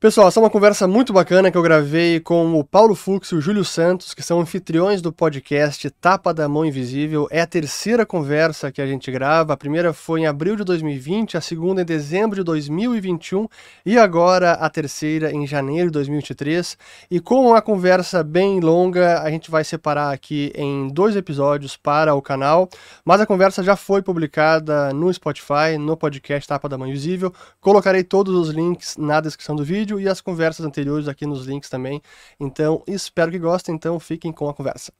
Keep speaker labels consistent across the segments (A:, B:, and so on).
A: Pessoal, essa é uma conversa muito bacana que eu gravei com o Paulo Fux e o Júlio Santos, que são anfitriões do podcast Tapa da Mão Invisível. É a terceira conversa que a gente grava. A primeira foi em abril de 2020, a segunda em dezembro de 2021 e agora a terceira em janeiro de 2023. E com uma conversa bem longa, a gente vai separar aqui em dois episódios para o canal. Mas a conversa já foi publicada no Spotify, no podcast Tapa da Mão Invisível. Colocarei todos os links na descrição do vídeo vídeo e as conversas anteriores aqui nos links também. Então, espero que gostem, então fiquem com a conversa.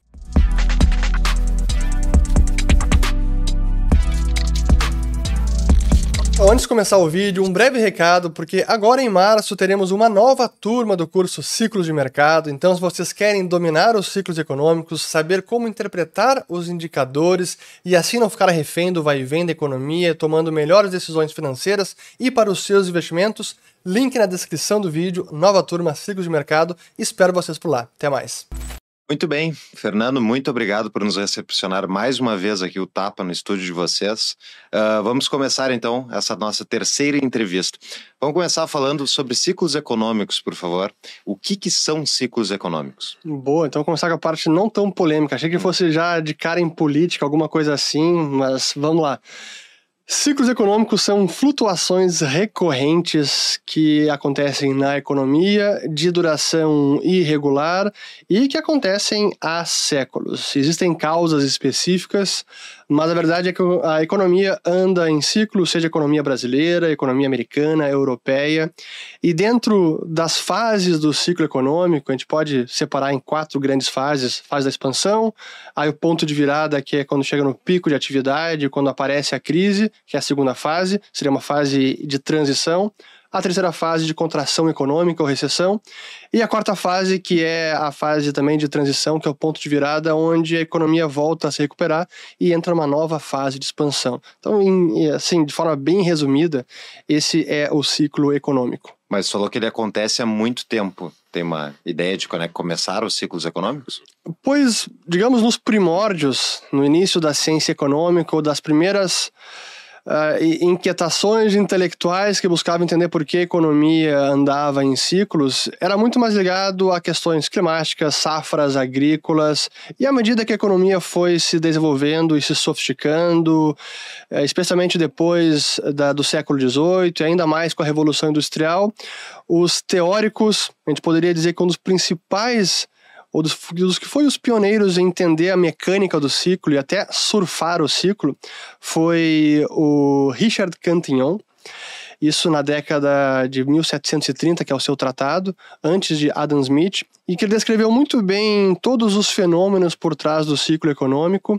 A: Antes de começar o vídeo, um breve recado, porque agora em março teremos uma nova turma do curso Ciclos de Mercado. Então, se vocês querem dominar os ciclos econômicos, saber como interpretar os indicadores e assim não ficar refém do vai e vem da economia, tomando melhores decisões financeiras e para os seus investimentos, Link na descrição do vídeo, nova turma Ciclos de Mercado. Espero vocês por lá. Até mais.
B: Muito bem, Fernando, muito obrigado por nos recepcionar mais uma vez aqui o Tapa no estúdio de vocês. Uh, vamos começar então essa nossa terceira entrevista. Vamos começar falando sobre ciclos econômicos, por favor. O que, que são ciclos econômicos?
A: Boa, então começar com a parte não tão polêmica. Achei que fosse já de cara em política, alguma coisa assim, mas vamos lá. Ciclos econômicos são flutuações recorrentes que acontecem na economia de duração irregular e que acontecem há séculos. Existem causas específicas, mas a verdade é que a economia anda em ciclos, seja economia brasileira, economia americana, europeia, e dentro das fases do ciclo econômico, a gente pode separar em quatro grandes fases: fase da expansão, aí o ponto de virada, que é quando chega no pico de atividade, quando aparece a crise, que é a segunda fase, seria uma fase de transição a terceira fase de contração econômica ou recessão, e a quarta fase, que é a fase também de transição, que é o ponto de virada, onde a economia volta a se recuperar e entra uma nova fase de expansão. Então, em, assim, de forma bem resumida, esse é o ciclo econômico.
B: Mas falou que ele acontece há muito tempo. Tem uma ideia de quando é que começaram os ciclos econômicos?
A: Pois, digamos, nos primórdios, no início da ciência econômica, ou das primeiras uh, inquietações intelectuais que buscavam entender por que a economia andava em ciclos, era muito mais ligado a questões climáticas, safras agrícolas, e à medida que a economia foi se desenvolvendo e se sofisticando, uh, especialmente depois da, do século XVIII, e ainda mais com a Revolução Industrial, os teóricos, a gente poderia dizer que um dos principais ou dos, dos que foi os pioneiros em entender a mecânica do ciclo e até surfar o ciclo, foi o Richard Cantillon, isso na década de 1730, que é o seu tratado, antes de Adam Smith, e que ele descreveu muito bem todos os fenômenos por trás do ciclo econômico,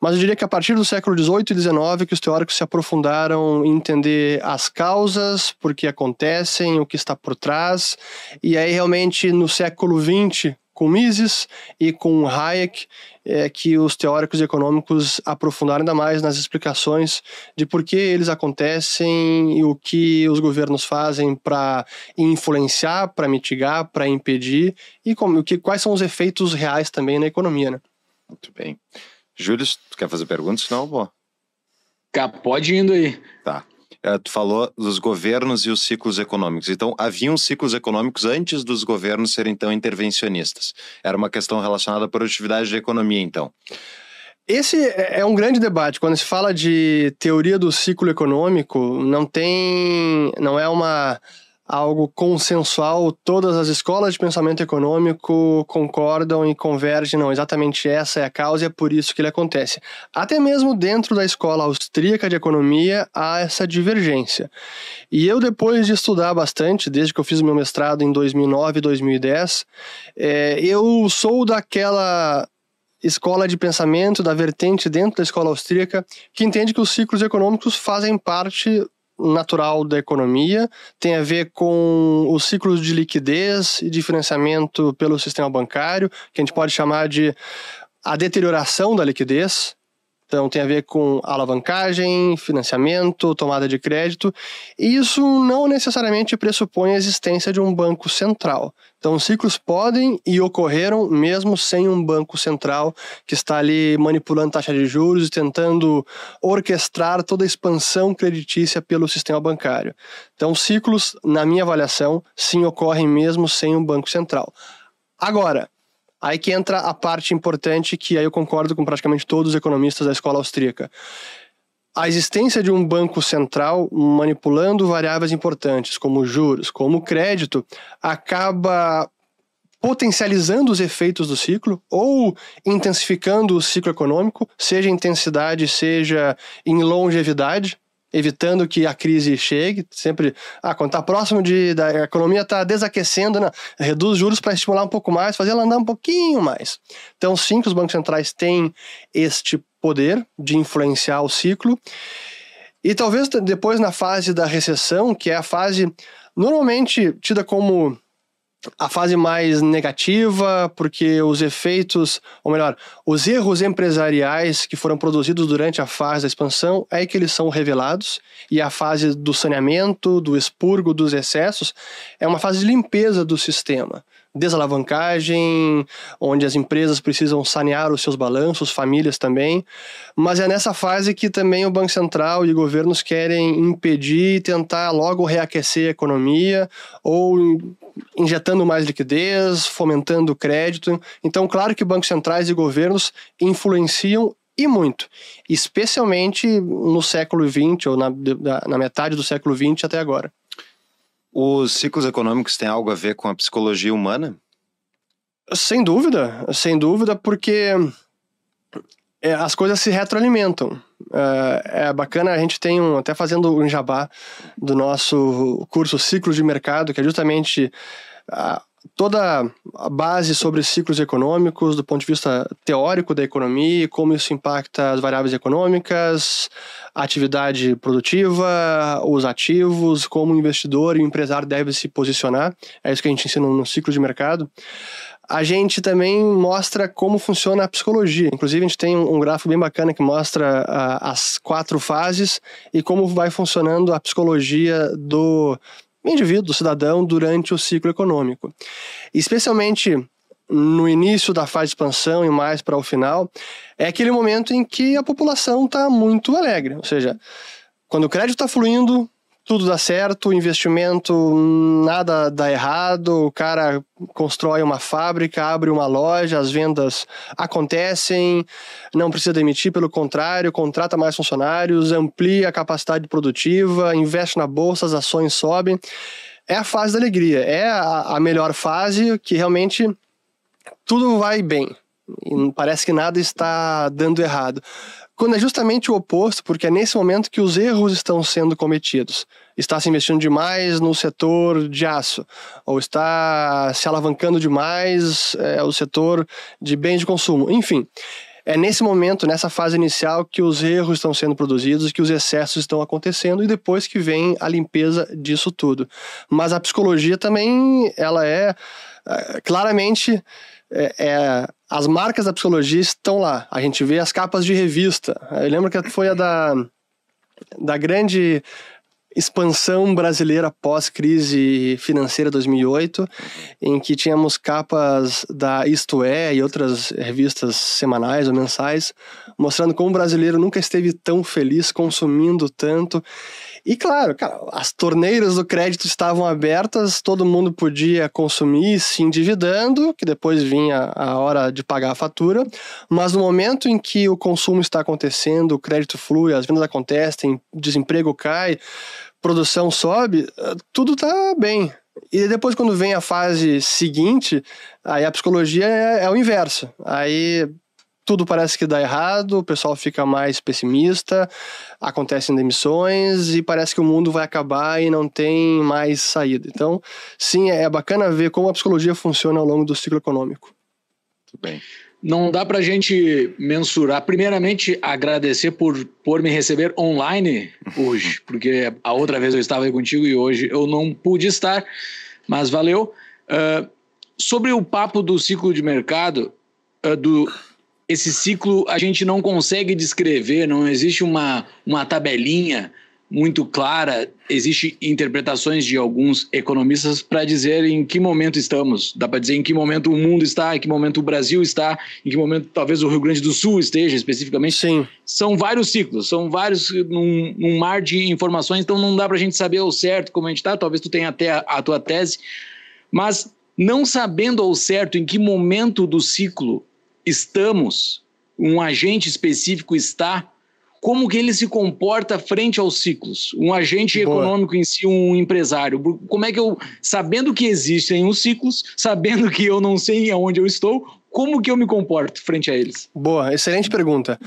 A: mas eu diria que a partir do século XVIII e XIX que os teóricos se aprofundaram em entender as causas, por que acontecem, o que está por trás, e aí realmente no século XX com Mises e com Hayek, é, que os teóricos econômicos aprofundaram ainda mais nas explicações de por que eles acontecem e o que os governos fazem para influenciar, para mitigar, para impedir e como, que, quais são os efeitos reais também na economia. Né?
B: Muito bem. Júlio, tu quer fazer perguntas? Não, bom.
C: Pode indo aí.
B: Tá. É, tu falou dos governos e os ciclos econômicos. Então, haviam ciclos econômicos antes dos governos serem tão intervencionistas. Era uma questão relacionada à produtividade da economia, então.
A: Esse é, é um grande debate. Quando se fala de teoria do ciclo econômico, não tem. não é uma algo consensual, todas as escolas de pensamento econômico concordam e convergem, não, exatamente essa é a causa e é por isso que ele acontece. Até mesmo dentro da escola austríaca de economia há essa divergência. E eu, depois de estudar bastante, desde que eu fiz meu mestrado em 2009 e 2010, é, eu sou daquela escola de pensamento, da vertente dentro da escola austríaca, que entende que os ciclos econômicos fazem parte natural da economia, tem a ver com os ciclos de liquidez e de financiamento pelo sistema bancário, que a gente pode chamar de a deterioração da liquidez. Então, tem a ver com alavancagem, financiamento, tomada de crédito, e isso não necessariamente pressupõe a existência de um banco central. Então, ciclos podem e ocorreram mesmo sem um banco central que está ali manipulando taxa de juros e tentando orquestrar toda a expansão creditícia pelo sistema bancário. Então, ciclos, na minha avaliação, sim ocorrem mesmo sem um banco central. Agora, Aí que entra a parte importante que aí eu concordo com praticamente todos os economistas da escola austríaca. A existência de um banco central manipulando variáveis importantes, como juros, como crédito, acaba potencializando os efeitos do ciclo ou intensificando o ciclo econômico, seja em intensidade, seja em longevidade evitando que a crise chegue, sempre, ah, quando está próximo de, da economia está desaquecendo, né? reduz juros para estimular um pouco mais, fazer ela andar um pouquinho mais. Então, sim, que os bancos centrais têm este poder de influenciar o ciclo. E talvez depois na fase da recessão, que é a fase normalmente tida como a fase mais negativa, porque os efeitos, ou melhor, os erros empresariais que foram produzidos durante a fase da expansão é que eles são revelados, e a fase do saneamento, do expurgo dos excessos, é uma fase de limpeza do sistema desalavancagem, onde as empresas precisam sanear os seus balanços, famílias também. Mas é nessa fase que também o Banco Central e governos querem impedir e tentar logo reaquecer a economia ou injetando mais liquidez, fomentando crédito. Então, claro que bancos centrais e governos influenciam e muito, especialmente no século XX ou na, na metade do século XX até agora.
B: Os ciclos econômicos têm algo a ver com a psicologia humana?
A: Sem dúvida, sem dúvida, porque é, as coisas se retroalimentam. É, é, bacana, a gente tem um, até fazendo um jabá do nosso curso Ciclos de Mercado, que é justamente a, toda a base sobre ciclos econômicos do ponto de vista teórico da economia, como isso impacta as variáveis econômicas, a atividade produtiva, os ativos, como o investidor e o empresário deve se posicionar. É isso que a gente ensina no ciclo de mercado. A gente também mostra como funciona a psicologia. Inclusive, a gente tem um gráfico bem bacana que mostra uh, as quatro fases e como vai funcionando a psicologia do indivíduo, do cidadão, durante o ciclo econômico. Especialmente no início da fase de expansão e mais para o final, é aquele momento em que a população está muito alegre. Ou seja, quando o crédito está fluindo, tudo dá certo, investimento nada dá errado, o cara constrói uma fábrica, abre uma loja, as vendas acontecem, não precisa demitir, pelo contrário, contrata mais funcionários, amplia a capacidade produtiva, investe na bolsa, as ações sobem. É a fase da alegria, é a, a melhor fase que realmente tudo vai bem. Parece que nada está dando errado quando é justamente o oposto, porque é nesse momento que os erros estão sendo cometidos. Está se investindo demais no setor de aço, ou está se alavancando demais é, o setor de bens de consumo. Enfim, é nesse momento, nessa fase inicial, que os erros estão sendo produzidos, que os excessos estão acontecendo e depois que vem a limpeza disso tudo. Mas a psicologia também, ela é, é claramente é, é, as marcas da psicologia estão lá. A gente vê as capas de revista. Eu lembro que foi a da, da grande expansão brasileira pós-crise financeira 2008, em que tínhamos capas da Isto É e outras revistas semanais ou mensais, mostrando como o brasileiro nunca esteve tão feliz consumindo tanto e claro, cara, as torneiras do crédito estavam abertas, todo mundo podia consumir se endividando, que depois vinha a hora de pagar a fatura, mas no momento em que o consumo está acontecendo, o crédito flui, as vendas acontecem, desemprego cai, produção sobe, tudo está bem. E depois, quando vem a fase seguinte, aí a psicologia é, é o inverso. Aí tudo parece que dá errado, o pessoal fica mais pessimista, acontecem demissões e parece que o mundo vai acabar e não tem mais saída. Então, sim, é bacana ver como a psicologia funciona ao longo do ciclo econômico.
C: Muito bem. Não dá para a gente mensurar. Primeiramente, agradecer por, por me receber online hoje, porque a outra vez eu estava aí contigo e hoje eu não pude estar, mas valeu. Uh, sobre o papo do ciclo de mercado, uh, do, esse ciclo a gente não consegue descrever, não existe uma, uma tabelinha muito clara, existe interpretações de alguns economistas para dizer em que momento estamos. Dá para dizer em que momento o mundo está, em que momento o Brasil está, em que momento talvez o Rio Grande do Sul esteja especificamente.
A: Sim.
C: São vários ciclos, são vários num, num mar de informações, então não dá para a gente saber ao certo como a gente está. Talvez tu tenha até a, a tua tese, mas não sabendo ao certo em que momento do ciclo estamos, um agente específico está como que ele se comporta frente aos ciclos? Um agente Boa. econômico em si, um empresário. Como é que eu, sabendo que existem os ciclos, sabendo que eu não sei aonde eu estou, como que eu me comporto frente a eles?
A: Boa, excelente pergunta.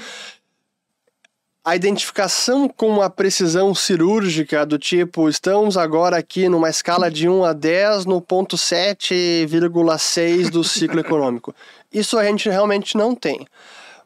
A: A identificação com uma precisão cirúrgica do tipo, estamos agora aqui numa escala de 1 a 10 no ponto 7,6 do ciclo econômico. Isso a gente realmente não tem.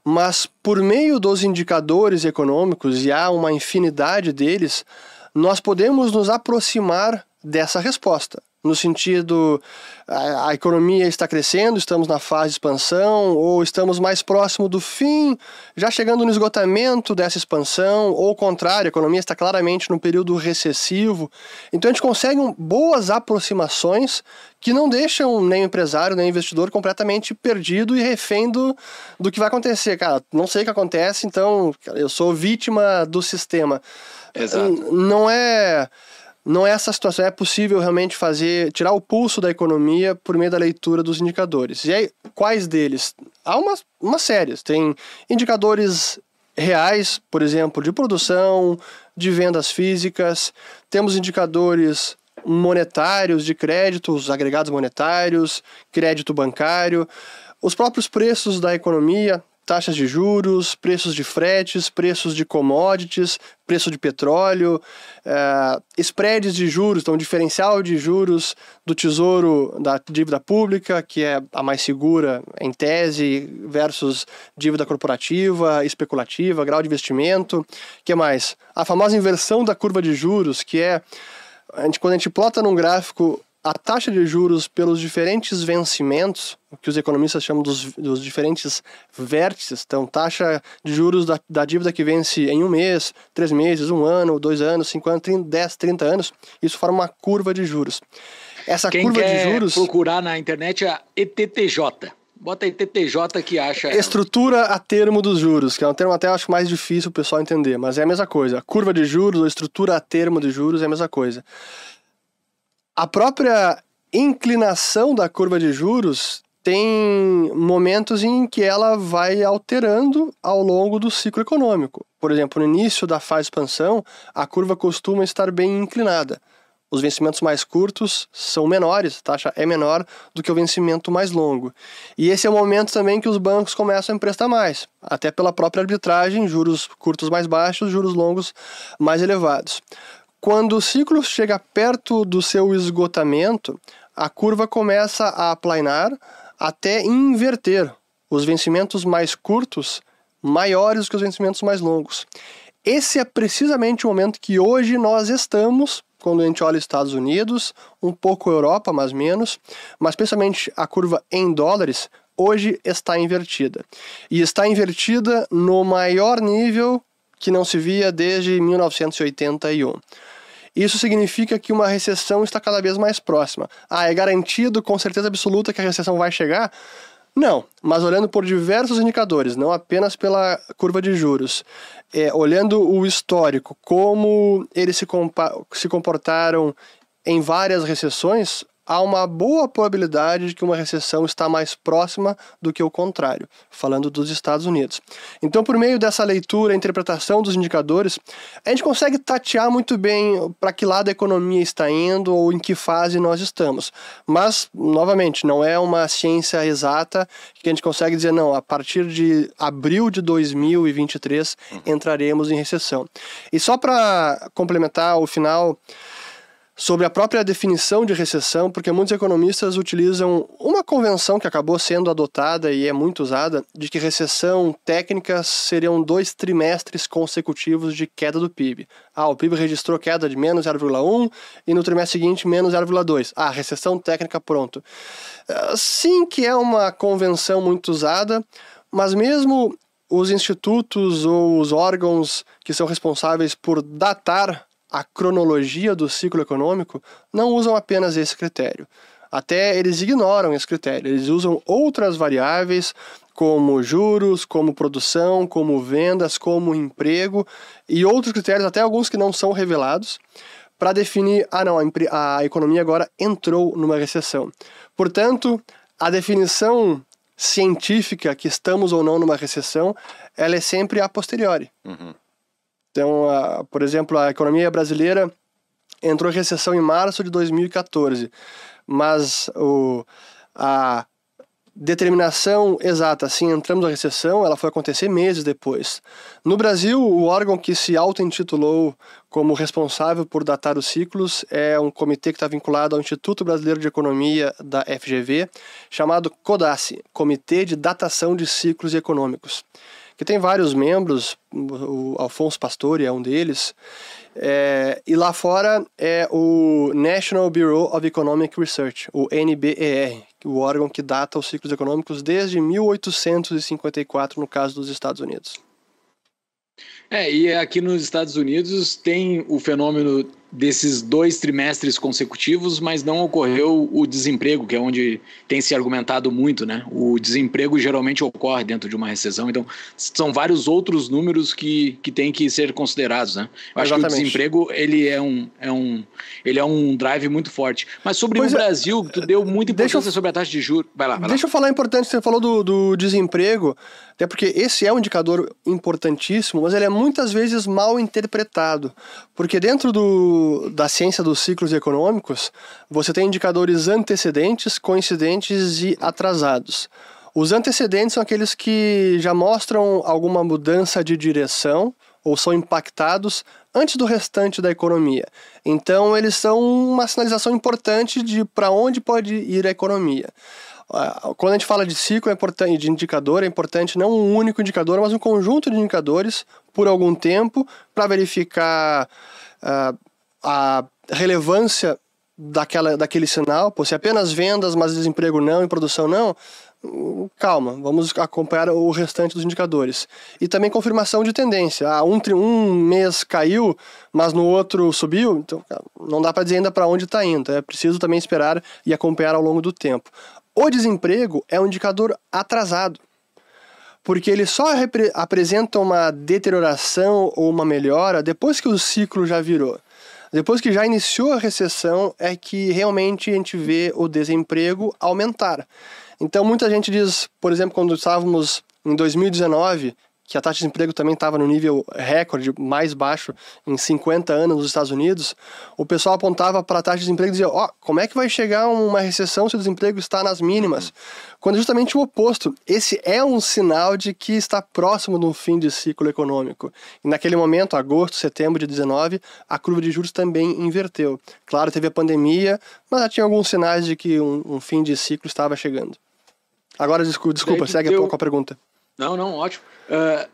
A: Mas por meio dos indicadores econômicos, e há uma infinidade deles, nós podemos nos aproximar dessa resposta no sentido a, a, economia está crescendo, estamos na fase de expansão, ou estamos mais próximo do fim, já chegando no esgotamento dessa expansão, ou o contrário, a economia está claramente no período recessivo. Então a gente consegue boas aproximações que não deixam nem o empresário, nem o investidor completamente perdido e refém do, do que vai acontecer. Cara, não sei o que acontece, então eu sou vítima do sistema.
B: Exato.
A: Não é não é essa situação. É possível realmente fazer, tirar o pulso da economia por meio da leitura dos indicadores. E aí, quais deles? Há uma, uma série. Tem indicadores reais, por exemplo, de produção, de vendas físicas. Temos indicadores monetários de créditos, agregados monetários, crédito bancário, os próprios preços da economia, taxas de juros, preços de fretes, preços de commodities, preço de petróleo, uh, spreads de juros, então diferencial de juros do tesouro da dívida pública, que é a mais segura em tese, versus dívida corporativa, especulativa, grau de investimento. que mais? A famosa inversão da curva de juros, que é a gente, quando a gente plota num gráfico a taxa de juros pelos diferentes vencimentos, o que os economistas chamam dos, dos diferentes vértices, então taxa de juros da, da, dívida que vence em um mês, três meses, um ano, dois anos, cinco anos, 30, 10, 30 anos, isso forma uma curva de juros.
C: Essa Quem curva de juros. procurar na internet é a ETTJ. Bota ETTJ que acha.
A: Estrutura a termo dos juros, que é um termo até acho mais difícil o pessoal entender, mas é a mesma coisa. curva de juros ou estrutura a termo de juros é a mesma coisa. A própria inclinação da curva de juros tem momentos em que ela vai alterando ao longo do ciclo econômico. Por exemplo, no início da fase de expansão, a curva costuma estar bem inclinada. Os vencimentos mais curtos são menores, a taxa é menor do que o vencimento mais longo. E esse é o momento também que os bancos começam a emprestar mais, até pela própria arbitragem, juros curtos mais baixos, juros longos mais elevados. Quando o ciclo chega perto do seu esgotamento, a curva começa a aplanar até inverter os vencimentos mais curtos maiores que os vencimentos mais longos. Esse é precisamente o momento que hoje nós estamos, quando a gente olha Estados Unidos, um pouco Europa, mais menos, mas especialmente a curva em dólares, hoje está invertida. E está invertida no maior nível que não se via desde 1981. Isso significa que uma recessão está cada vez mais próxima. Ah, é garantido com certeza absoluta que a recessão vai chegar? Não, mas olhando por diversos indicadores, não apenas pela curva de juros, é, olhando o histórico, como eles se, se comportaram em várias recessões, há uma boa probabilidade de que uma recessão está mais próxima do que o contrário, falando dos Estados Unidos. Então, por meio dessa leitura, interpretação dos indicadores, a gente consegue tatear muito bem para que lado a economia está indo ou em que fase nós estamos. Mas, novamente, não é uma ciência exata que a gente consegue dizer, não, a partir de abril de 2023 uhum. entraremos em recessão. E só para complementar o final sobre a própria definição de recessão, porque muitos economistas utilizam uma convenção que acabou sendo adotada e é muito usada, de que recessão técnica seriam dois trimestres consecutivos de queda do PIB. Ah, o PIB registrou queda de menos 0,1 e no trimestre seguinte menos 0,2. Ah, recessão técnica, pronto. Ah, sim que é uma convenção muito usada, Mas mesmo os institutos ou os órgãos que são responsáveis por datar a cronologia do ciclo econômico não usam apenas esse critério. Até eles ignoram esse critério, eles usam outras variáveis, como juros, como produção, como vendas, como emprego e outros critérios, até alguns que não são revelados, para definir: ah, não, a, a economia agora entrou numa recessão. Portanto, a definição científica que estamos ou não numa recessão, ela é sempre a posteriori. Uhum. Então, a, por exemplo, a economia brasileira entrou em recessão em março de 2014, mas o, a determinação exata, assim, entramos na recessão, ela foi acontecer meses depois. No Brasil, o órgão que se auto-intitulou como responsável por datar os ciclos é um comitê que está vinculado ao Instituto Brasileiro de Economia da FGV, chamado CODACE, Comitê de Datação de Ciclos Econômicos, que tem vários membros, o Alfonso Pastore é um deles, é, e lá fora é o National Bureau of Economic Research, o NBER, o órgão que data os ciclos econômicos desde 1854, no caso dos Estados Unidos.
C: É, e aqui nos Estados Unidos tem o fenômeno desses dois trimestres consecutivos, mas não ocorreu o desemprego, que é onde tem se argumentado muito, né? O desemprego geralmente ocorre dentro de uma recessão, então são vários outros números que, que têm que ser considerados, né? Eu acho Exatamente. que o desemprego ele é um, é um ele é um drive muito forte. Mas sobre pois o é, Brasil, tu deu muita importância eu, sobre a taxa de juros. Vai lá, vai
A: Deixa
C: lá.
A: eu falar importante, você falou do, do desemprego, até porque esse é um indicador importantíssimo, mas ele é muitas vezes mal interpretado, porque dentro do da ciência dos ciclos econômicos, você tem indicadores antecedentes, coincidentes e atrasados. Os antecedentes são aqueles que já mostram alguma mudança de direção ou são impactados antes do restante da economia. Então, eles são uma sinalização importante de para onde pode ir a economia. Ah, quando a gente fala de ciclo é importante, de indicador, é importante não um único indicador, mas um conjunto de indicadores por algum tempo para verificar uh, a relevância daquela, daquele sinal, pô, se apenas vendas, mas desemprego não e produção não, calma, vamos acompanhar o restante dos indicadores. E também confirmação de tendência. Ah, um, um mês caiu, mas no outro subiu, então não dá para dizer ainda para onde está indo. É preciso também esperar e acompanhar ao longo do tempo. O desemprego é um indicador atrasado, porque ele só apresenta uma deterioração ou uma melhora depois que o ciclo já virou. Depois que já iniciou a recessão, é que realmente a gente vê o desemprego aumentar. Então, muita gente diz, por exemplo, quando estávamos em 2019, que a taxa de desemprego também estava no nível recorde, mais baixo em 50 anos nos Estados Unidos, o pessoal apontava para a taxa de desemprego e dizia: Ó, oh, como é que vai chegar uma recessão se o desemprego está nas mínimas? Quando é justamente o oposto. Esse é um sinal de que está próximo de um fim de ciclo econômico. E naquele momento, agosto, setembro de 19, a curva de juros também inverteu. Claro, teve a pandemia, mas já tinha alguns sinais de que um, um fim de ciclo estava chegando. Agora, desculpa, segue deu... a pergunta.
C: Não, não, ótimo. Uh,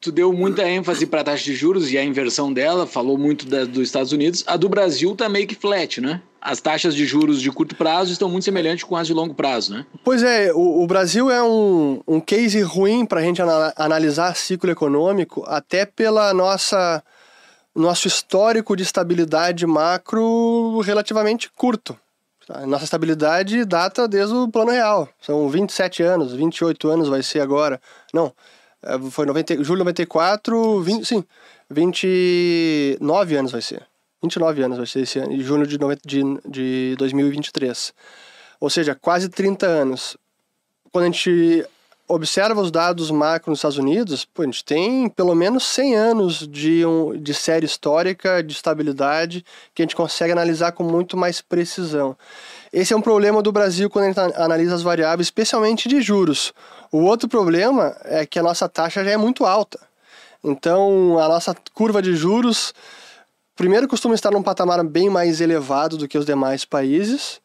C: tu deu muita ênfase para a taxa de juros e a inversão dela, falou muito da, dos Estados Unidos. A do Brasil tá meio que flat, né? As taxas de juros de curto prazo estão muito semelhantes com as de longo prazo, né?
A: Pois é, o, o Brasil é um, um case ruim para a gente analisar ciclo econômico, até pela nossa nosso histórico de estabilidade macro relativamente curto. A nossa estabilidade data desde o plano real. São 27 anos, 28 anos vai ser agora. Não, é, foi 90, julho de 94, 20, sim, 29 anos vai ser. 29 anos vai ser esse ano, em junho de, 90, de, de 2023. Ou seja, quase 30 anos. Quando a gente observa os dados macro nos Estados Unidos, pô, a gente tem pelo menos 100 anos de, um, de série histórica, de estabilidade, que a gente consegue analisar com muito mais precisão. Esse é um problema do Brasil quando a gente analisa as variáveis, especialmente de juros. O outro problema é que a nossa taxa já é muito alta. Então, a nossa curva de juros, primeiro, costuma estar num patamar bem mais elevado do que os demais países.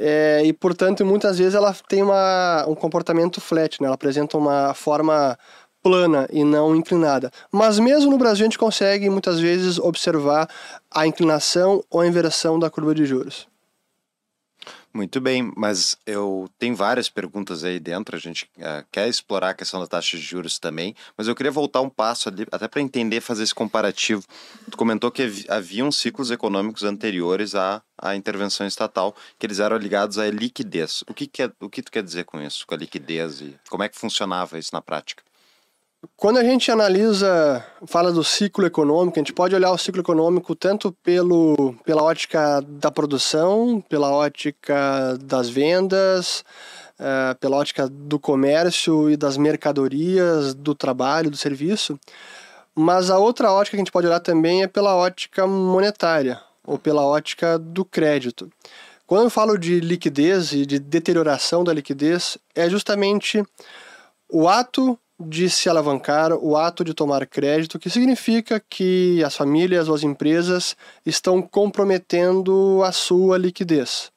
A: É, e, portanto, muitas vezes ela tem uma, um comportamento flat, né? ela apresenta uma forma plana e não inclinada. Mas mesmo no Brasil a gente consegue muitas vezes observar a inclinação ou a inversão da curva de juros.
B: Muito bem, mas eu tenho várias perguntas aí dentro. A gente uh, quer explorar a questão da taxa de juros também, mas eu queria voltar um passo ali, até para entender, fazer esse comparativo. Tu comentou que haviam ciclos econômicos anteriores à, à intervenção estatal, que eles eram ligados à liquidez. O que, que é, o que tu quer dizer com isso, com a liquidez e como é que funcionava isso na prática?
A: Quando a gente analisa, fala do ciclo econômico, a gente pode olhar o ciclo econômico tanto pelo, pela ótica da produção, pela ótica das vendas, uh, pela ótica do comércio e das mercadorias, do trabalho, do serviço. Mas a outra ótica que a gente pode olhar também é pela ótica monetária, ou pela ótica do crédito. Quando eu falo de liquidez e de deterioração da liquidez, é justamente o ato de se alavancar, o ato de tomar crédito, que significa que as famílias ou as empresas estão comprometendo a sua liquidez.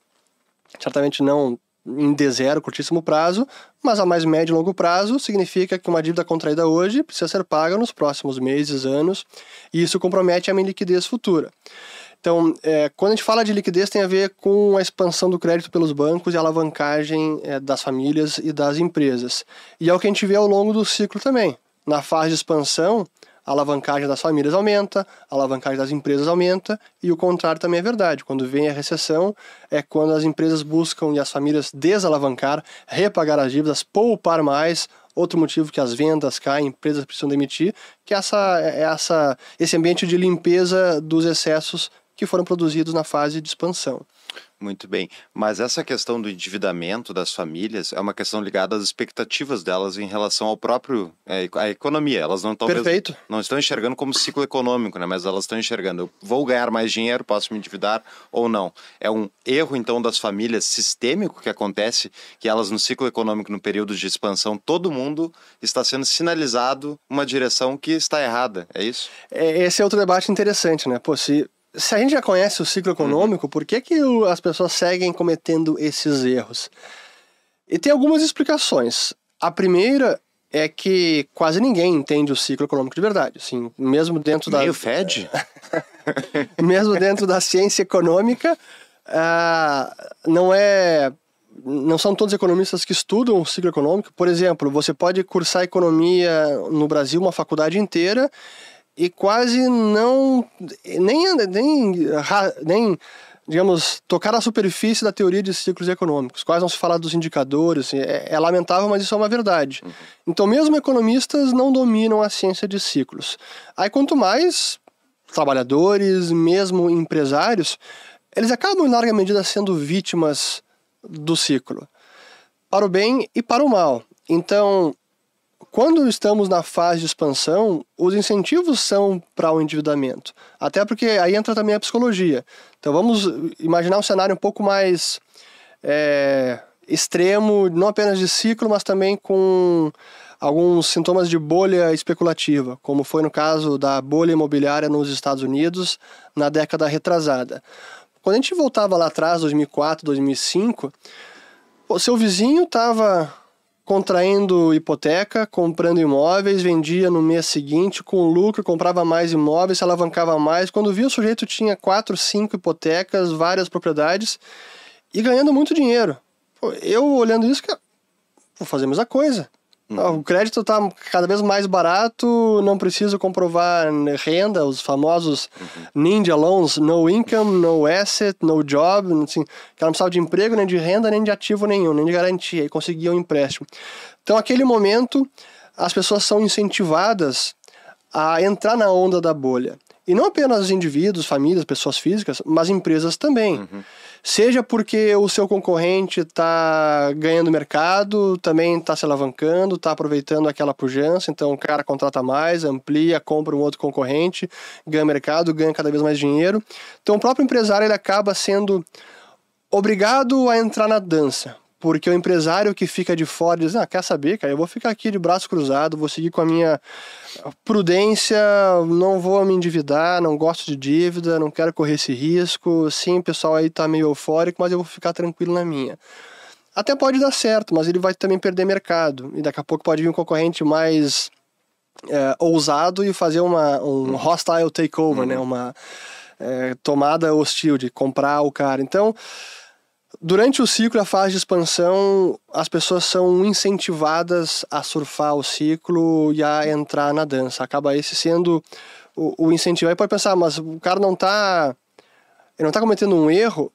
A: Certamente não em D zero, curtíssimo prazo, mas a mais médio e longo prazo significa que uma dívida contraída hoje precisa ser paga nos próximos meses, anos, e isso compromete a minha liquidez futura. Então, é, quando a gente fala de liquidez, tem a ver com a expansão do crédito pelos bancos e a alavancagem é, das famílias e das empresas. E é o que a gente vê ao longo do ciclo também. Na fase de expansão, a alavancagem das famílias aumenta, a alavancagem das empresas aumenta, e o contrário também é verdade. Quando vem a recessão, é quando as empresas buscam e as famílias desalavancar, repagar as dívidas, poupar mais, outro motivo que as vendas caem, empresas precisam demitir, que é essa, essa, esse ambiente de limpeza dos excessos que foram produzidos na fase de expansão.
B: Muito bem. Mas essa questão do endividamento das famílias é uma questão ligada às expectativas delas em relação ao próprio é, à economia. Elas não estão
A: Perfeito.
B: não estão enxergando como ciclo econômico, né? Mas elas estão enxergando, eu vou ganhar mais dinheiro, posso me endividar ou não. É um erro então das famílias sistêmico que acontece, que elas no ciclo econômico no período de expansão, todo mundo está sendo sinalizado uma direção que está errada. É isso?
A: É, esse é outro debate interessante, né? Pô, se se a gente já conhece o ciclo econômico, por que, que as pessoas seguem cometendo esses erros? E tem algumas explicações. A primeira é que quase ninguém entende o ciclo econômico de verdade. Assim, mesmo dentro
B: Meio
A: da.
B: Fed?
A: mesmo dentro da ciência econômica, uh, não é. Não são todos economistas que estudam o ciclo econômico. Por exemplo, você pode cursar economia no Brasil uma faculdade inteira e quase não nem nem nem digamos tocar a superfície da teoria de ciclos econômicos. Quase não se fala dos indicadores é, é, lamentável mas isso é uma verdade. Uhum. então mesmo economistas não dominam a ciência de ciclos. Aí quanto mais trabalhadores mesmo empresários eles acabam em larga medida sendo vítimas do ciclo. Para o bem e para o mal. Então quando estamos na fase de expansão, os incentivos são para o endividamento. Até porque aí entra também a psicologia. Então vamos imaginar um cenário um pouco mais é, extremo, não apenas de ciclo, mas também com alguns sintomas de bolha especulativa, como foi no caso da bolha imobiliária nos Estados Unidos na década retrasada. Quando a gente voltava lá atrás, 2004, 2005, o seu vizinho estava contraindo hipoteca, comprando imóveis, vendia no mês seguinte com lucro, comprava mais imóveis, se alavancava mais. Quando via o sujeito tinha quatro, cinco hipotecas, várias propriedades e ganhando muito dinheiro. Eu olhando isso, vou fazer a mesma coisa. Uhum. O crédito está cada vez mais barato, não preciso comprovar renda, os famosos uhum. ninja loans, no income, no asset, no job, assim, que não precisava de emprego, nem de renda, nem de ativo nenhum, nem de garantia, e conseguia um empréstimo. Então, naquele momento, as pessoas são incentivadas a entrar na onda da bolha. E não apenas os indivíduos, famílias, pessoas físicas, mas empresas também. Uhum. Seja porque o seu concorrente está ganhando mercado, também está se alavancando, está aproveitando aquela pujança, então o cara contrata mais, amplia, compra um outro concorrente, ganha mercado, ganha cada vez mais dinheiro. Então o próprio empresário ele acaba sendo obrigado a entrar na dança. Porque o empresário que fica de fora diz: Ah, quer saber, cara? Eu vou ficar aqui de braço cruzado, vou seguir com a minha prudência, não vou me endividar, não gosto de dívida, não quero correr esse risco. Sim, o pessoal aí tá meio eufórico, mas eu vou ficar tranquilo na minha. Até pode dar certo, mas ele vai também perder mercado. E daqui a pouco pode vir um concorrente mais é, ousado e fazer uma, um hostile takeover, né? uhum. né? Uma é, tomada hostil de comprar o cara. Então Durante o ciclo a fase de expansão, as pessoas são incentivadas a surfar o ciclo e a entrar na dança. Acaba esse sendo o, o incentivo. Aí pode pensar, mas o cara não está não está cometendo um erro.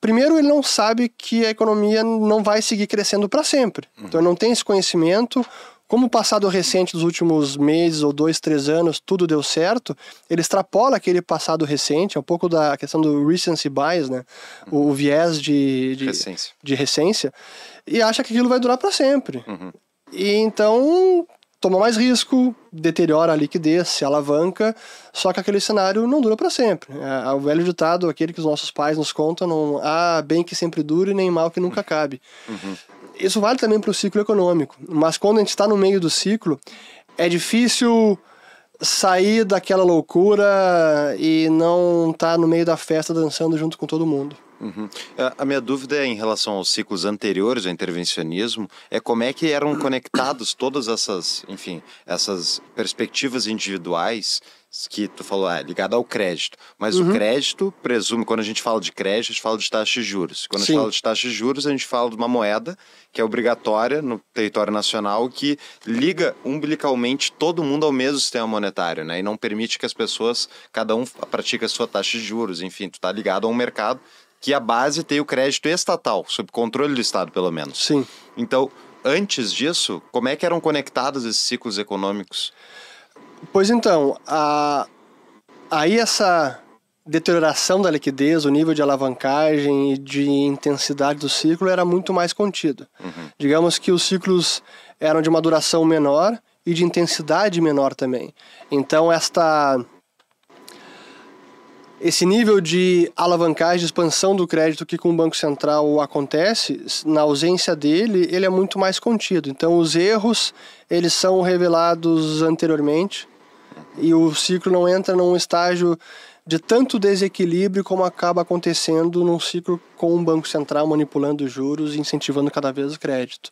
A: Primeiro, ele não sabe que a economia não vai seguir crescendo para sempre. Então, ele não tem esse conhecimento. Como o passado recente dos últimos meses ou dois, três anos, tudo deu certo, ele extrapola aquele passado recente, é um pouco da questão do recency bias, né? Uhum. O, viés de, de, recência. de recência, e acha que aquilo vai durar para sempre. Uhum. E então toma mais risco, deteriora a liquidez, se alavanca, só que aquele cenário não dura para sempre. É, o velho ditado, aquele que os nossos pais nos contam, não há bem que sempre dure, nem mal que nunca acabe. Uhum. Isso vale também para o ciclo econômico, mas quando a gente está no meio do ciclo, é difícil sair daquela loucura e não estar tá no meio da festa dançando junto com todo mundo.
B: Uhum. A minha dúvida é em relação aos ciclos anteriores ao intervencionismo, é como é que eram conectados todas essas, enfim, essas perspectivas individuais que tu falou, é ligado ao crédito. Mas uhum. o crédito presume, quando a gente fala de crédito, a gente fala de taxa de juros. Quando Sim. a gente fala de taxa de juros, a gente fala de uma moeda que é obrigatória no território nacional que liga umbilicalmente todo mundo ao mesmo sistema monetário, né? E não permite que as pessoas, cada um pratique a sua taxa de juros. Enfim, tu tá ligado a um mercado que a base tem o crédito estatal, sob controle do Estado, pelo menos.
A: Sim.
B: Então, antes disso, como é que eram conectados esses ciclos econômicos?
A: Pois então, a... aí essa deterioração da liquidez, o nível de alavancagem e de intensidade do ciclo era muito mais contido. Uhum. Digamos que os ciclos eram de uma duração menor e de intensidade menor também. Então, esta esse nível de alavancagem, de expansão do crédito que com o Banco Central acontece, na ausência dele, ele é muito mais contido. Então, os erros, eles são revelados anteriormente e o ciclo não entra num estágio de tanto desequilíbrio como acaba acontecendo num ciclo com o Banco Central manipulando juros e incentivando cada vez o crédito.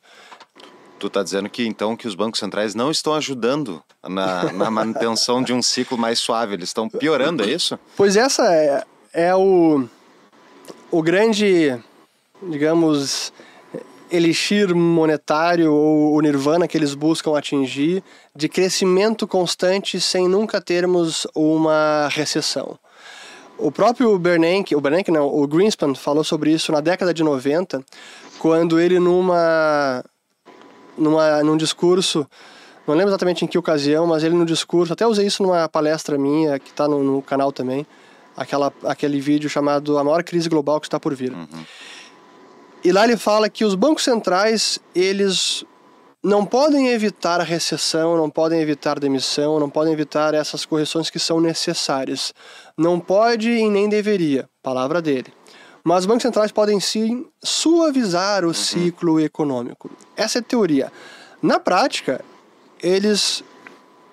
B: Tu está dizendo que então que os bancos centrais não estão ajudando na, na manutenção de um ciclo mais suave, eles estão piorando, é isso?
A: Pois essa é, é o, o grande, digamos, elixir monetário ou o nirvana que eles buscam atingir de crescimento constante sem nunca termos uma recessão. O próprio Bernanke, o Bernanke não, o Greenspan falou sobre isso na década de 90, quando ele numa numa, num discurso, não lembro exatamente em que ocasião, mas ele no discurso, até usei isso numa palestra minha, que está no, no, canal também, aquela, aquele vídeo chamado A Maior Crise Global que está por vir. Uhum. E lá ele fala que os bancos centrais, eles não podem evitar a recessão, não podem evitar demissão, não podem evitar essas correções que são necessárias. Não pode e nem deveria, palavra dele. Mas os bancos centrais podem sim suavizar o uhum. ciclo econômico. Essa é a teoria. Na prática, eles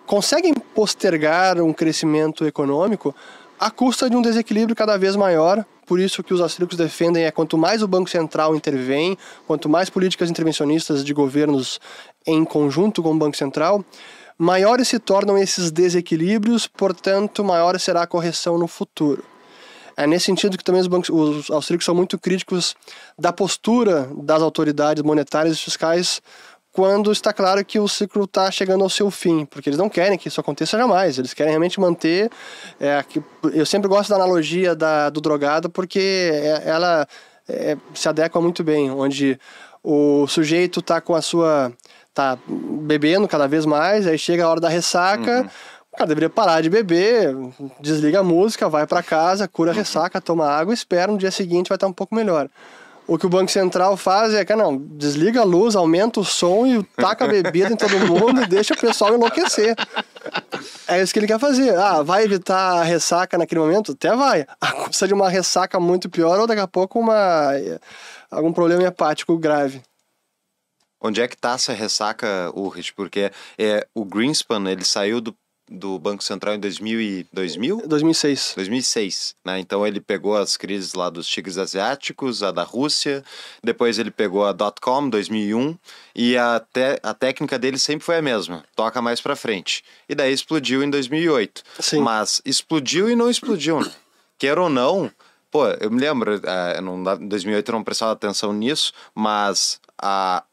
A: conseguem postergar um crescimento econômico à custa de um desequilíbrio cada vez maior. Por isso que os austríacos defendem é quanto mais o Banco Central intervém, quanto mais políticas intervencionistas de governos em conjunto com o Banco Central, maiores se tornam esses desequilíbrios, portanto, maior será a correção no futuro. É nesse sentido que também os bancos, os austríacos são muito críticos da postura das autoridades monetárias e fiscais quando está claro que o ciclo está chegando ao seu fim, porque eles não querem que isso aconteça jamais, eles querem realmente manter. É, que, eu sempre gosto da analogia da, do drogado, porque é, ela é, se adequa muito bem, onde o sujeito está com a sua. tá bebendo cada vez mais, aí chega a hora da ressaca. Uhum cara deveria parar de beber, desliga a música, vai para casa, cura a ressaca, toma água, espera no dia seguinte vai estar um pouco melhor. O que o Banco Central faz é que não, desliga a luz, aumenta o som e taca a bebida em todo mundo e deixa o pessoal enlouquecer. É isso que ele quer fazer. Ah, vai evitar a ressaca naquele momento? Até vai. A custa de uma ressaca muito pior ou daqui a pouco uma algum problema hepático grave.
B: Onde é que tá essa ressaca, Urrich? Porque é, o Greenspan, ele saiu do do Banco Central em 2000 e 2000?
A: 2006.
B: 2006, né? Então ele pegou as crises lá dos tigres asiáticos, a da Rússia, depois ele pegou a dot-com 2001 e a, te, a técnica dele sempre foi a mesma, toca mais para frente. E daí explodiu em 2008. Sim. Mas explodiu e não explodiu, né? Quer ou não, pô, eu me lembro, uh, em 2008 eu não prestava atenção nisso, mas a,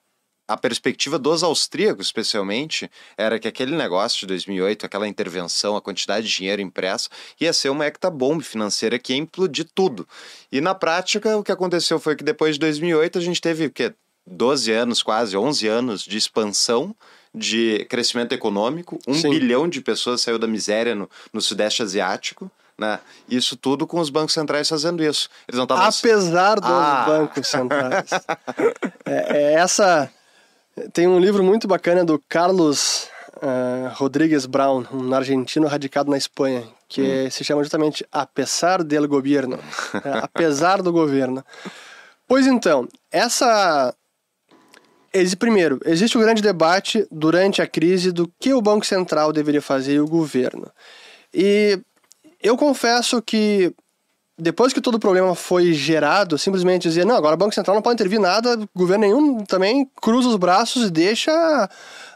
B: a perspectiva dos austríacos, especialmente, era que aquele negócio de 2008, aquela intervenção, a quantidade de dinheiro impresso, ia ser uma hectabomba financeira que ia implodir tudo. E na prática, o que aconteceu foi que depois de 2008 a gente teve o quê? 12 anos, quase 11 anos de expansão de crescimento econômico, um Sim. bilhão de pessoas saiu da miséria no, no Sudeste Asiático. Né? Isso tudo com os bancos centrais fazendo isso.
A: Eles não tavam... Apesar dos ah. bancos centrais. é, é, essa. Tem um livro muito bacana do Carlos uh, Rodrigues Brown, um argentino radicado na Espanha, que hum. se chama justamente Apesar del Governo. é, apesar do governo. Pois então, essa Primeiro, existe um grande debate durante a crise do que o Banco Central deveria fazer e o governo. E eu confesso que depois que todo o problema foi gerado, simplesmente dizer, não, agora o Banco Central não pode intervir nada, governo nenhum também cruza os braços e deixa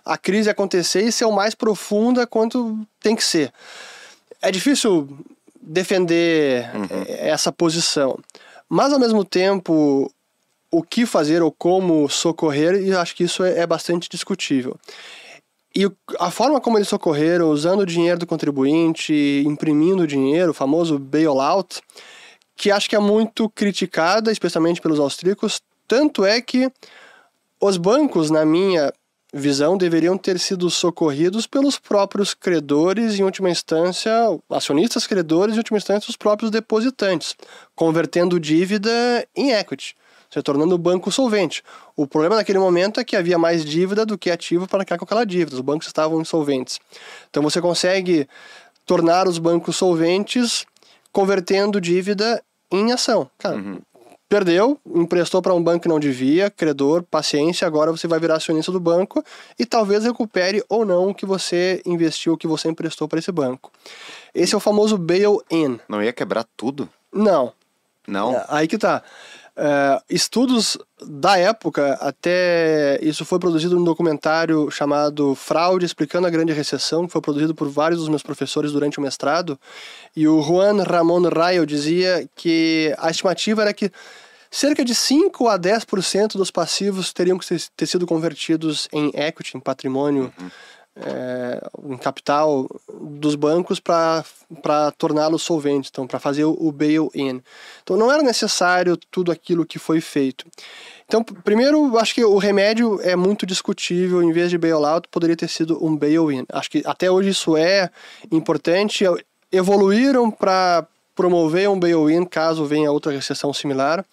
A: a crise acontecer e ser o mais profunda quanto tem que ser. É difícil defender uhum. essa posição. Mas, ao mesmo tempo, o que fazer ou como socorrer, e acho que isso é, é bastante discutível. E a forma como eles socorreram, usando o dinheiro do contribuinte, imprimindo dinheiro, o famoso bailout, que acho que é muito criticada, especialmente pelos austríacos, tanto é que os bancos, na minha visão, deveriam ter sido socorridos pelos próprios credores, em última instância, acionistas credores, em última instância, os próprios depositantes, convertendo dívida em equity se tornando o banco solvente. O problema naquele momento é que havia mais dívida do que ativo para arcar com aquela dívida. Os bancos estavam insolventes. Então você consegue tornar os bancos solventes convertendo dívida em ação. Cara, uhum. perdeu, emprestou para um banco que não devia, credor, paciência, agora você vai virar acionista do banco e talvez recupere ou não o que você investiu, o que você emprestou para esse banco. Esse é o famoso bail-in.
B: Não ia quebrar tudo?
A: Não.
B: Não?
A: É, aí que tá. Uh, estudos da época, até isso foi produzido num documentário chamado Fraude Explicando a Grande Recessão, que foi produzido por vários dos meus professores durante o mestrado. E o Juan Ramon Rayo dizia que a estimativa era que cerca de 5 a 10% dos passivos teriam que ter sido convertidos em equity, em patrimônio. Uhum é, um capital dos bancos para torná-los solventes, então para fazer o bail-in. Então não era necessário tudo aquilo que foi feito. Então, primeiro, acho que o remédio é muito discutível. Em vez de bailout, poderia ter sido um bail-in. Acho que até hoje isso é importante. Evoluíram para promover um bail-in caso venha outra recessão similar.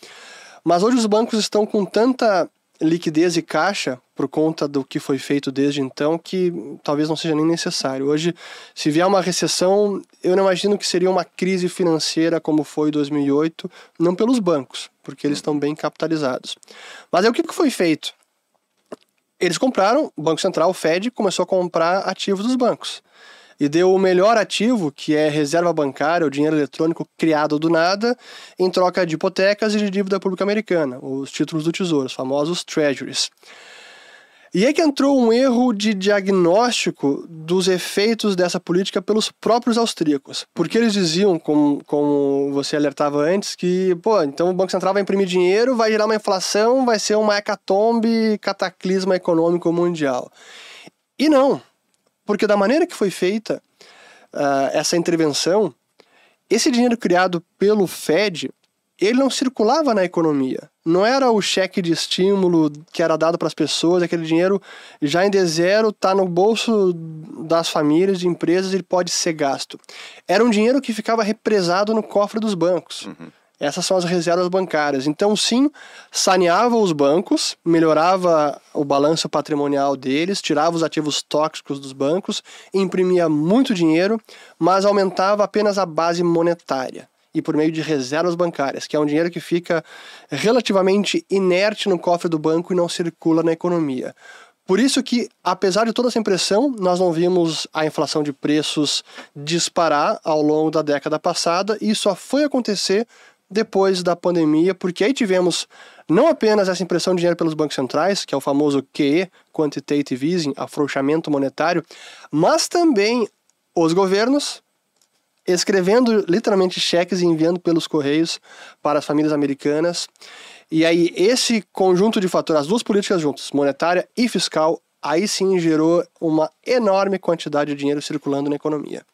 A: Mas hoje os bancos estão com tanta liquidez e caixa por conta do que foi feito desde então que talvez não seja nem necessário. Hoje, se vier uma recessão, eu não imagino que seria uma crise financeira como foi em 2008, não pelos bancos, porque eles estão bem capitalizados. Mas é o que foi feito? Eles compraram, o Banco Central, o Fed, começou a comprar ativos dos bancos e deu o melhor ativo, que é reserva bancária, o dinheiro eletrônico criado do nada, em troca de hipotecas e de dívida pública americana, os títulos do Tesouro, os famosos treasuries. E é que entrou um erro de diagnóstico dos efeitos dessa política pelos próprios austríacos. Porque eles diziam, como, como você alertava antes, que, pô, então o Banco Central vai imprimir dinheiro, vai gerar uma inflação, vai ser uma hecatombe, cataclisma econômico mundial. E não. Porque da maneira que foi feita uh, essa intervenção, esse dinheiro criado pelo Fed, ele não circulava na economia. Não era o cheque de estímulo que era dado para as pessoas, aquele dinheiro já em D0 está no bolso das famílias, de empresas, ele pode ser gasto. Era um dinheiro que ficava represado no cofre dos bancos. Uhum. Essas são as reservas bancárias. Então, sim, saneava os bancos, melhorava o balanço patrimonial deles, tirava os ativos tóxicos dos bancos, imprimia muito dinheiro, mas aumentava apenas a base monetária e por meio de reservas bancárias, que é um dinheiro que fica relativamente inerte no cofre do banco e não circula na economia. Por isso que, apesar de toda essa impressão, nós não vimos a inflação de preços disparar ao longo da década passada e só foi acontecer depois da pandemia, porque aí tivemos não apenas essa impressão de dinheiro pelos bancos centrais, que é o famoso QE, Quantitative Easing, afrouxamento monetário, mas também os governos escrevendo literalmente cheques e enviando pelos correios para as famílias americanas. E aí, esse conjunto de fatores, as duas políticas juntas, monetária e fiscal, aí sim gerou uma enorme quantidade de dinheiro circulando na economia.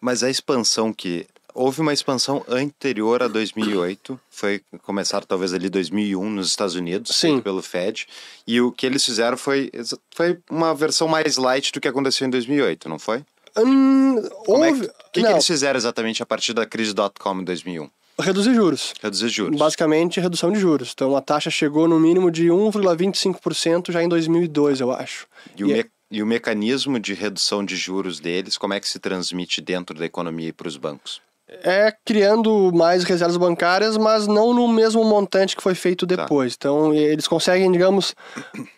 B: Mas a expansão que houve uma expansão anterior a 2008, foi começar talvez ali 2001 nos Estados Unidos,
A: Sim.
B: pelo Fed, e o que eles fizeram foi foi uma versão mais light do que aconteceu em 2008, não foi?
A: Hum,
B: Como é
A: houve...
B: que, o que, que eles fizeram exatamente a partir da crise .com em 2001?
A: reduzir juros.
B: Reduzir juros.
A: Basicamente, redução de juros. Então, a taxa chegou no mínimo de 1,25% já em 2002, eu acho.
B: E o,
A: E-
B: me- e o mecanismo de redução de juros deles, como é que se transmite dentro da economia e para os bancos?
A: É criando mais reservas bancárias, mas não no mesmo montante que foi feito
B: Tá.
A: depois. Então, eles conseguem, digamos,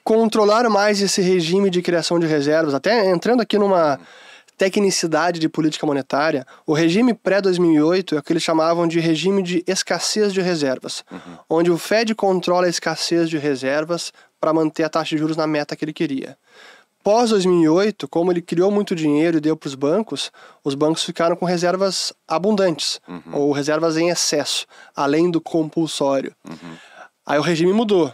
A: controlar mais esse regime de criação de reservas. Até entrando aqui numa tecnicidade de política monetária, o regime pré-2008 é o que eles chamavam de regime de escassez de reservas, onde o Fed controla a escassez de reservas para manter a taxa de juros na meta que ele queria. Pós 2008, como ele criou muito dinheiro e deu para os bancos, os bancos ficaram com reservas abundantes ou reservas em excesso, além do compulsório. Aí o regime mudou.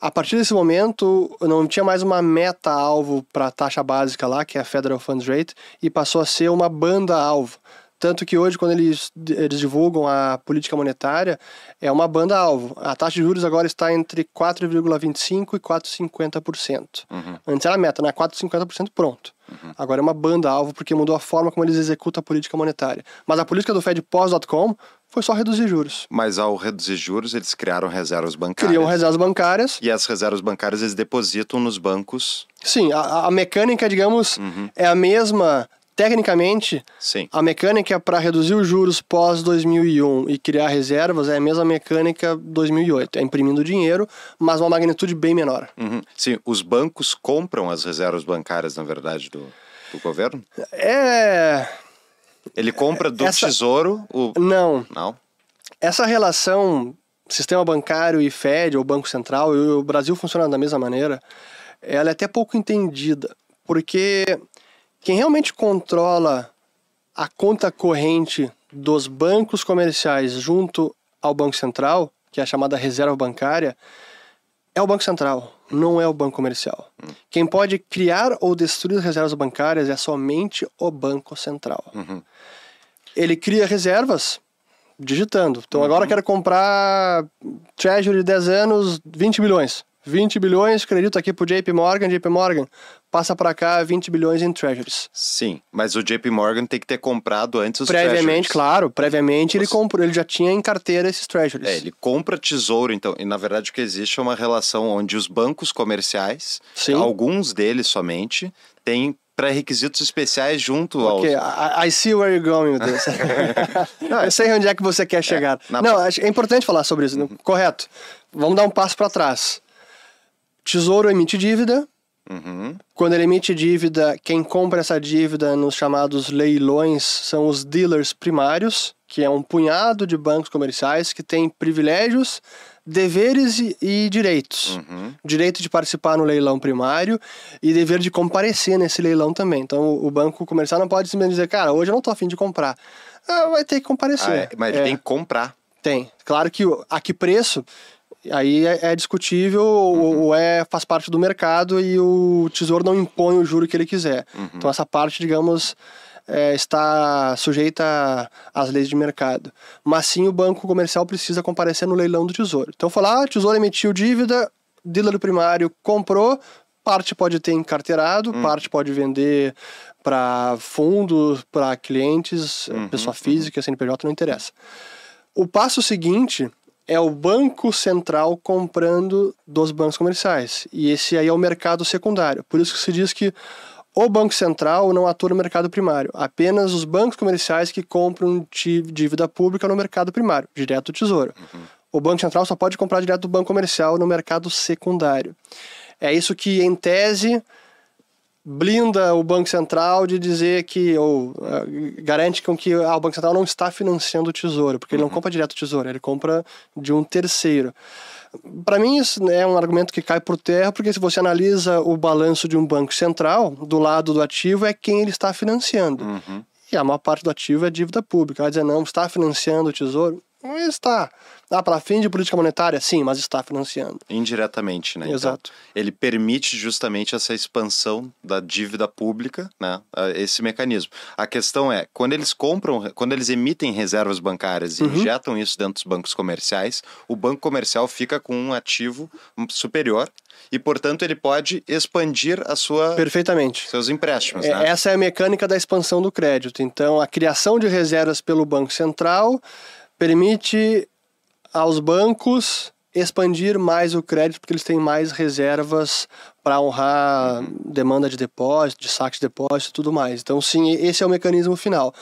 A: A partir desse momento, não tinha mais uma meta-alvo para a taxa básica lá, que é a Federal Funds Rate, e passou a ser uma banda-alvo. Tanto que hoje, quando eles, eles divulgam a política monetária, é uma banda-alvo. A taxa de juros agora está entre 4,25% e 4,50%. Antes era a meta, né? 4,50% pronto. Agora é uma banda-alvo porque mudou a forma como eles executam a política monetária. Mas a política do Fed pós.com foi só reduzir juros.
B: Mas ao reduzir juros, eles criaram reservas bancárias.
A: Criam reservas bancárias.
B: E as reservas bancárias eles depositam nos bancos.
A: Sim, a, a mecânica, digamos, é a mesma. Tecnicamente,
B: Sim.
A: a mecânica para reduzir os juros pós 2001 e criar reservas é a mesma mecânica 2008. É imprimindo dinheiro, mas uma magnitude bem menor.
B: Uhum. Sim, os bancos compram as reservas bancárias, na verdade, do, do governo?
A: É.
B: Ele compra do
A: Essa-
B: tesouro o.
A: Não.
B: Não?
A: Essa relação sistema bancário e Fed, ou Banco Central, e o Brasil funciona da mesma maneira, ela é até pouco entendida, porque quem realmente controla a conta corrente dos bancos comerciais junto ao Banco Central, que é a chamada reserva bancária, é o Banco Central, não é o Banco Comercial. Quem pode criar ou destruir as reservas bancárias é somente o Banco Central. Ele cria reservas digitando. Então agora eu quero comprar Treasury de 10 anos, 20 bilhões. 20 bilhões, acredito aqui pro JP Morgan, JP Morgan, passa para cá 20 bilhões em Treasuries.
B: Sim, mas o JP Morgan tem que ter comprado antes os
A: previamente,
B: treasuries.
A: claro, previamente ele comprou, ele já tinha em carteira esses Treasuries.
B: É, ele compra tesouro, então, e na verdade o que existe é uma relação onde os bancos comerciais,
A: Sim.
B: alguns deles somente, têm pré-requisitos especiais junto
A: Ok,
B: aos.
A: I, I see where you're going with this. eu sei onde é que você quer chegar.
B: na-
A: Não, acho- é importante falar sobre isso. Correto. Vamos dar um passo para trás. Tesouro emite dívida.
B: Uhum.
A: Quando ele emite dívida, quem compra essa dívida nos chamados leilões são os dealers primários, que é um punhado de bancos comerciais que tem privilégios, deveres e, e direitos.
B: Uhum.
A: Direito de participar no leilão primário e dever de comparecer nesse leilão também. Então, o, o banco comercial não pode simplesmente dizer, cara, hoje eu não tô afim de comprar. Ah, vai ter que comparecer.
B: Ah, é, mas
A: É.
B: tem que comprar.
A: Tem. Claro que a que preço, aí é, é discutível ou, ou é, faz parte do mercado e o tesouro não impõe o juro que ele quiser. Então essa parte, digamos, é, está sujeita às leis de mercado. Mas sim o banco comercial precisa comparecer no leilão do tesouro. Então falar, ah, tesouro emitiu dívida, dealer primário comprou, parte pode ter encarteirado, parte pode vender para fundos, para clientes, eh, pessoa física, CNPJ, não interessa. O passo seguinte é o Banco Central comprando dos bancos comerciais. E esse aí é o mercado secundário. Por isso que se diz que o Banco Central não atua no mercado primário. Apenas os bancos comerciais que compram dívida pública no mercado primário, direto do Tesouro. O Banco Central só pode comprar direto do banco comercial no mercado secundário. É isso que, em tese, blinda o Banco Central de dizer que, ou eh, garante com que ah, o Banco Central não está financiando o Tesouro, porque ele não compra direto o Tesouro, ele compra de um terceiro. Para mim, isso é um argumento que cai por terra, porque se você analisa o balanço de um banco central, do lado do ativo é quem ele está financiando. e a maior parte do ativo é dívida pública. Vai dizer, não, está financiando o tesouro? Não está. Ah, para fim de política monetária, sim, mas está financiando.
B: Indiretamente, né?
A: Exato.
B: Então, ele permite justamente essa expansão da dívida pública, né? Esse mecanismo. A questão é, quando eles compram, quando eles emitem reservas bancárias e uhum. injetam isso dentro dos bancos comerciais, o banco comercial fica com um ativo superior e, portanto, ele pode expandir a sua
A: perfeitamente
B: seus empréstimos.
A: É,
B: né?
A: Essa é a mecânica da expansão do crédito. Então, a criação de reservas pelo Banco Central permite aos bancos expandir mais o crédito porque eles têm mais reservas para honrar demanda de depósito, de saque de depósito e tudo mais. Então, sim, esse é o mecanismo final.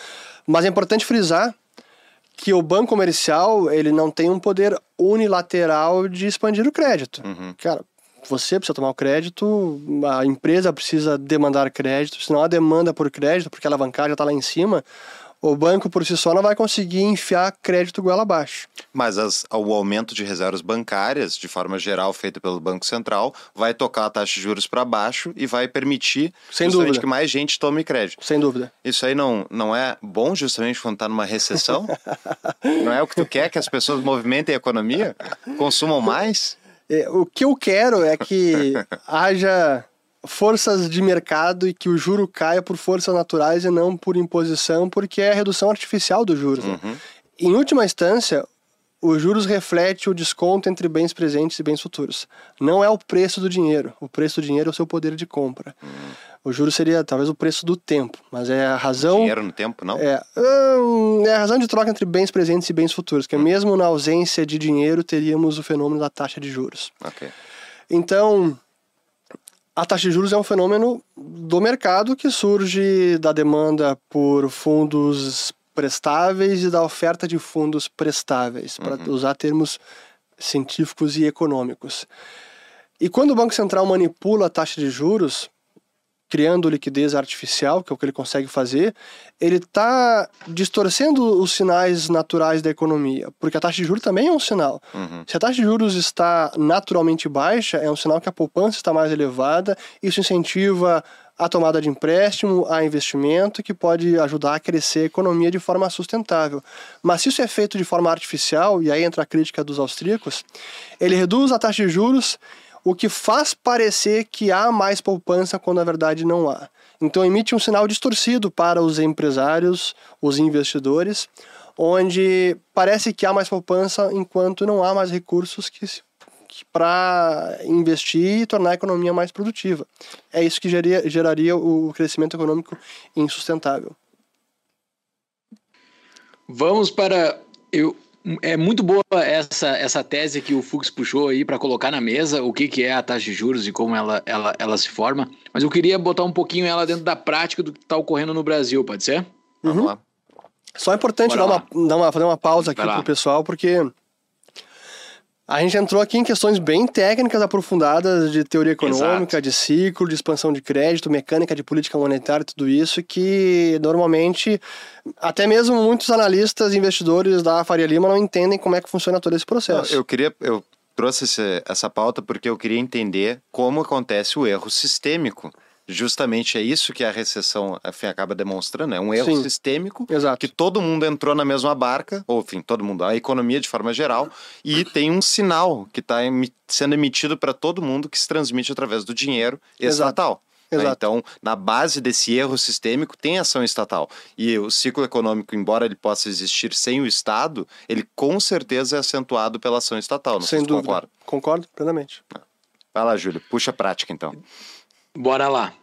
A: Mas é importante frisar que o banco comercial ele não tem um poder unilateral de expandir o crédito. Uhum. Cara, você precisa tomar o crédito, a empresa precisa demandar crédito, senão a demanda por crédito, porque a alavancagem está lá em cima, o banco por si só não vai conseguir enfiar crédito goela abaixo.
B: Mas as, o aumento de reservas bancárias, de forma geral, feito pelo Banco Central, vai tocar a taxa de juros para baixo e vai permitir
A: Sem dúvida.
B: que mais gente tome crédito.
A: Sem dúvida.
B: Isso aí não, não é bom justamente quando está numa recessão? não é o que tu quer que as pessoas movimentem a economia? Consumam mais?
A: É, o que eu quero é que haja forças de mercado e que o juro caia por forças naturais e não por imposição, porque é a redução artificial dos juros. Né? Uhum. Né? Em última instância, os juros reflete o desconto entre bens presentes e bens futuros. Não é o preço do dinheiro. O preço do dinheiro é o seu poder de compra. Uhum. O juro seria talvez o preço do tempo, mas é a razão.
B: Dinheiro no tempo, não?
A: É, hum, é a razão de troca entre bens presentes e bens futuros, que uhum. mesmo na ausência de dinheiro teríamos o fenômeno da taxa de juros.
B: Okay.
A: Então, a taxa de juros é um fenômeno do mercado que surge da demanda por fundos prestáveis e da oferta de fundos prestáveis, uhum. para usar termos científicos e econômicos. E quando o Banco Central manipula a taxa de juros, criando liquidez artificial, que é o que ele consegue fazer, ele está distorcendo os sinais naturais da economia, porque a taxa de juros também é um sinal. Uhum. Se a taxa de juros está naturalmente baixa, é um sinal que a poupança está mais elevada, isso incentiva a tomada de empréstimo, a investimento, que pode ajudar a crescer a economia de forma sustentável. Mas se isso é feito de forma artificial, e aí entra a crítica dos austríacos, ele reduz a taxa de juros o que faz parecer que há mais poupança quando na verdade não há. Então emite um sinal distorcido para os empresários, os investidores, onde parece que há mais poupança enquanto não há mais recursos que, para investir e tornar a economia mais produtiva. É isso que geraria, geraria o crescimento econômico insustentável.
C: Vamos para eu é muito boa essa, essa tese que o Fux puxou aí para colocar na mesa o que, que é a taxa de juros e como ela, ela, ela se forma. Mas eu queria botar um pouquinho ela dentro da prática do que está ocorrendo no Brasil, pode ser?
A: Uhum. Vamos lá. Só é importante dar uma, dar uma, fazer uma pausa aqui para o pessoal, porque a gente entrou aqui em questões bem técnicas aprofundadas de teoria econômica, Exato. de ciclo, de expansão de crédito, mecânica de política monetária, tudo isso que normalmente até mesmo muitos analistas e investidores da Faria Lima não entendem como é que funciona todo esse processo.
B: Eu queria eu trouxe essa pauta porque eu queria entender como acontece o erro sistêmico justamente é isso que a recessão enfim, acaba demonstrando, é um erro Sim, sistêmico
A: exato.
B: que todo mundo entrou na mesma barca, ou enfim, todo mundo, a economia de forma geral, e tem um sinal que está sendo emitido para todo mundo que se transmite através do dinheiro estatal. Né? Exato. Então, na base desse erro sistêmico tem ação estatal. E o ciclo econômico, embora ele possa existir sem o Estado, ele com certeza é acentuado pela ação estatal. Não
A: sem dúvida. Concordo. concordo plenamente.
B: Vai lá, Júlio. Puxa a prática, então.
C: Bora lá.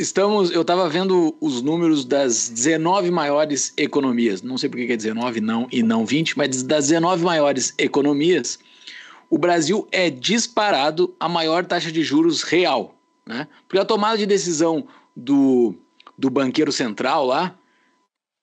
C: Estamos, eu estava vendo os números das 19 maiores economias. Não sei por que é 19 não e não 20, mas das 19 maiores economias, o Brasil é disparado a maior taxa de juros real, né? Porque a tomada de decisão do, do banqueiro central lá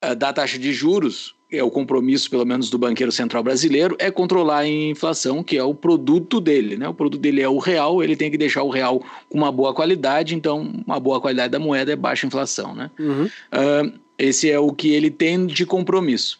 C: eh, da taxa de juros é o compromisso, pelo menos, do banqueiro central brasileiro, é controlar a inflação, que é o produto dele. Né? O produto dele é o real, ele tem que deixar o real com uma boa qualidade, então uma boa qualidade da moeda é baixa inflação. Né? Uhum. Uh, esse é o que ele tem de compromisso.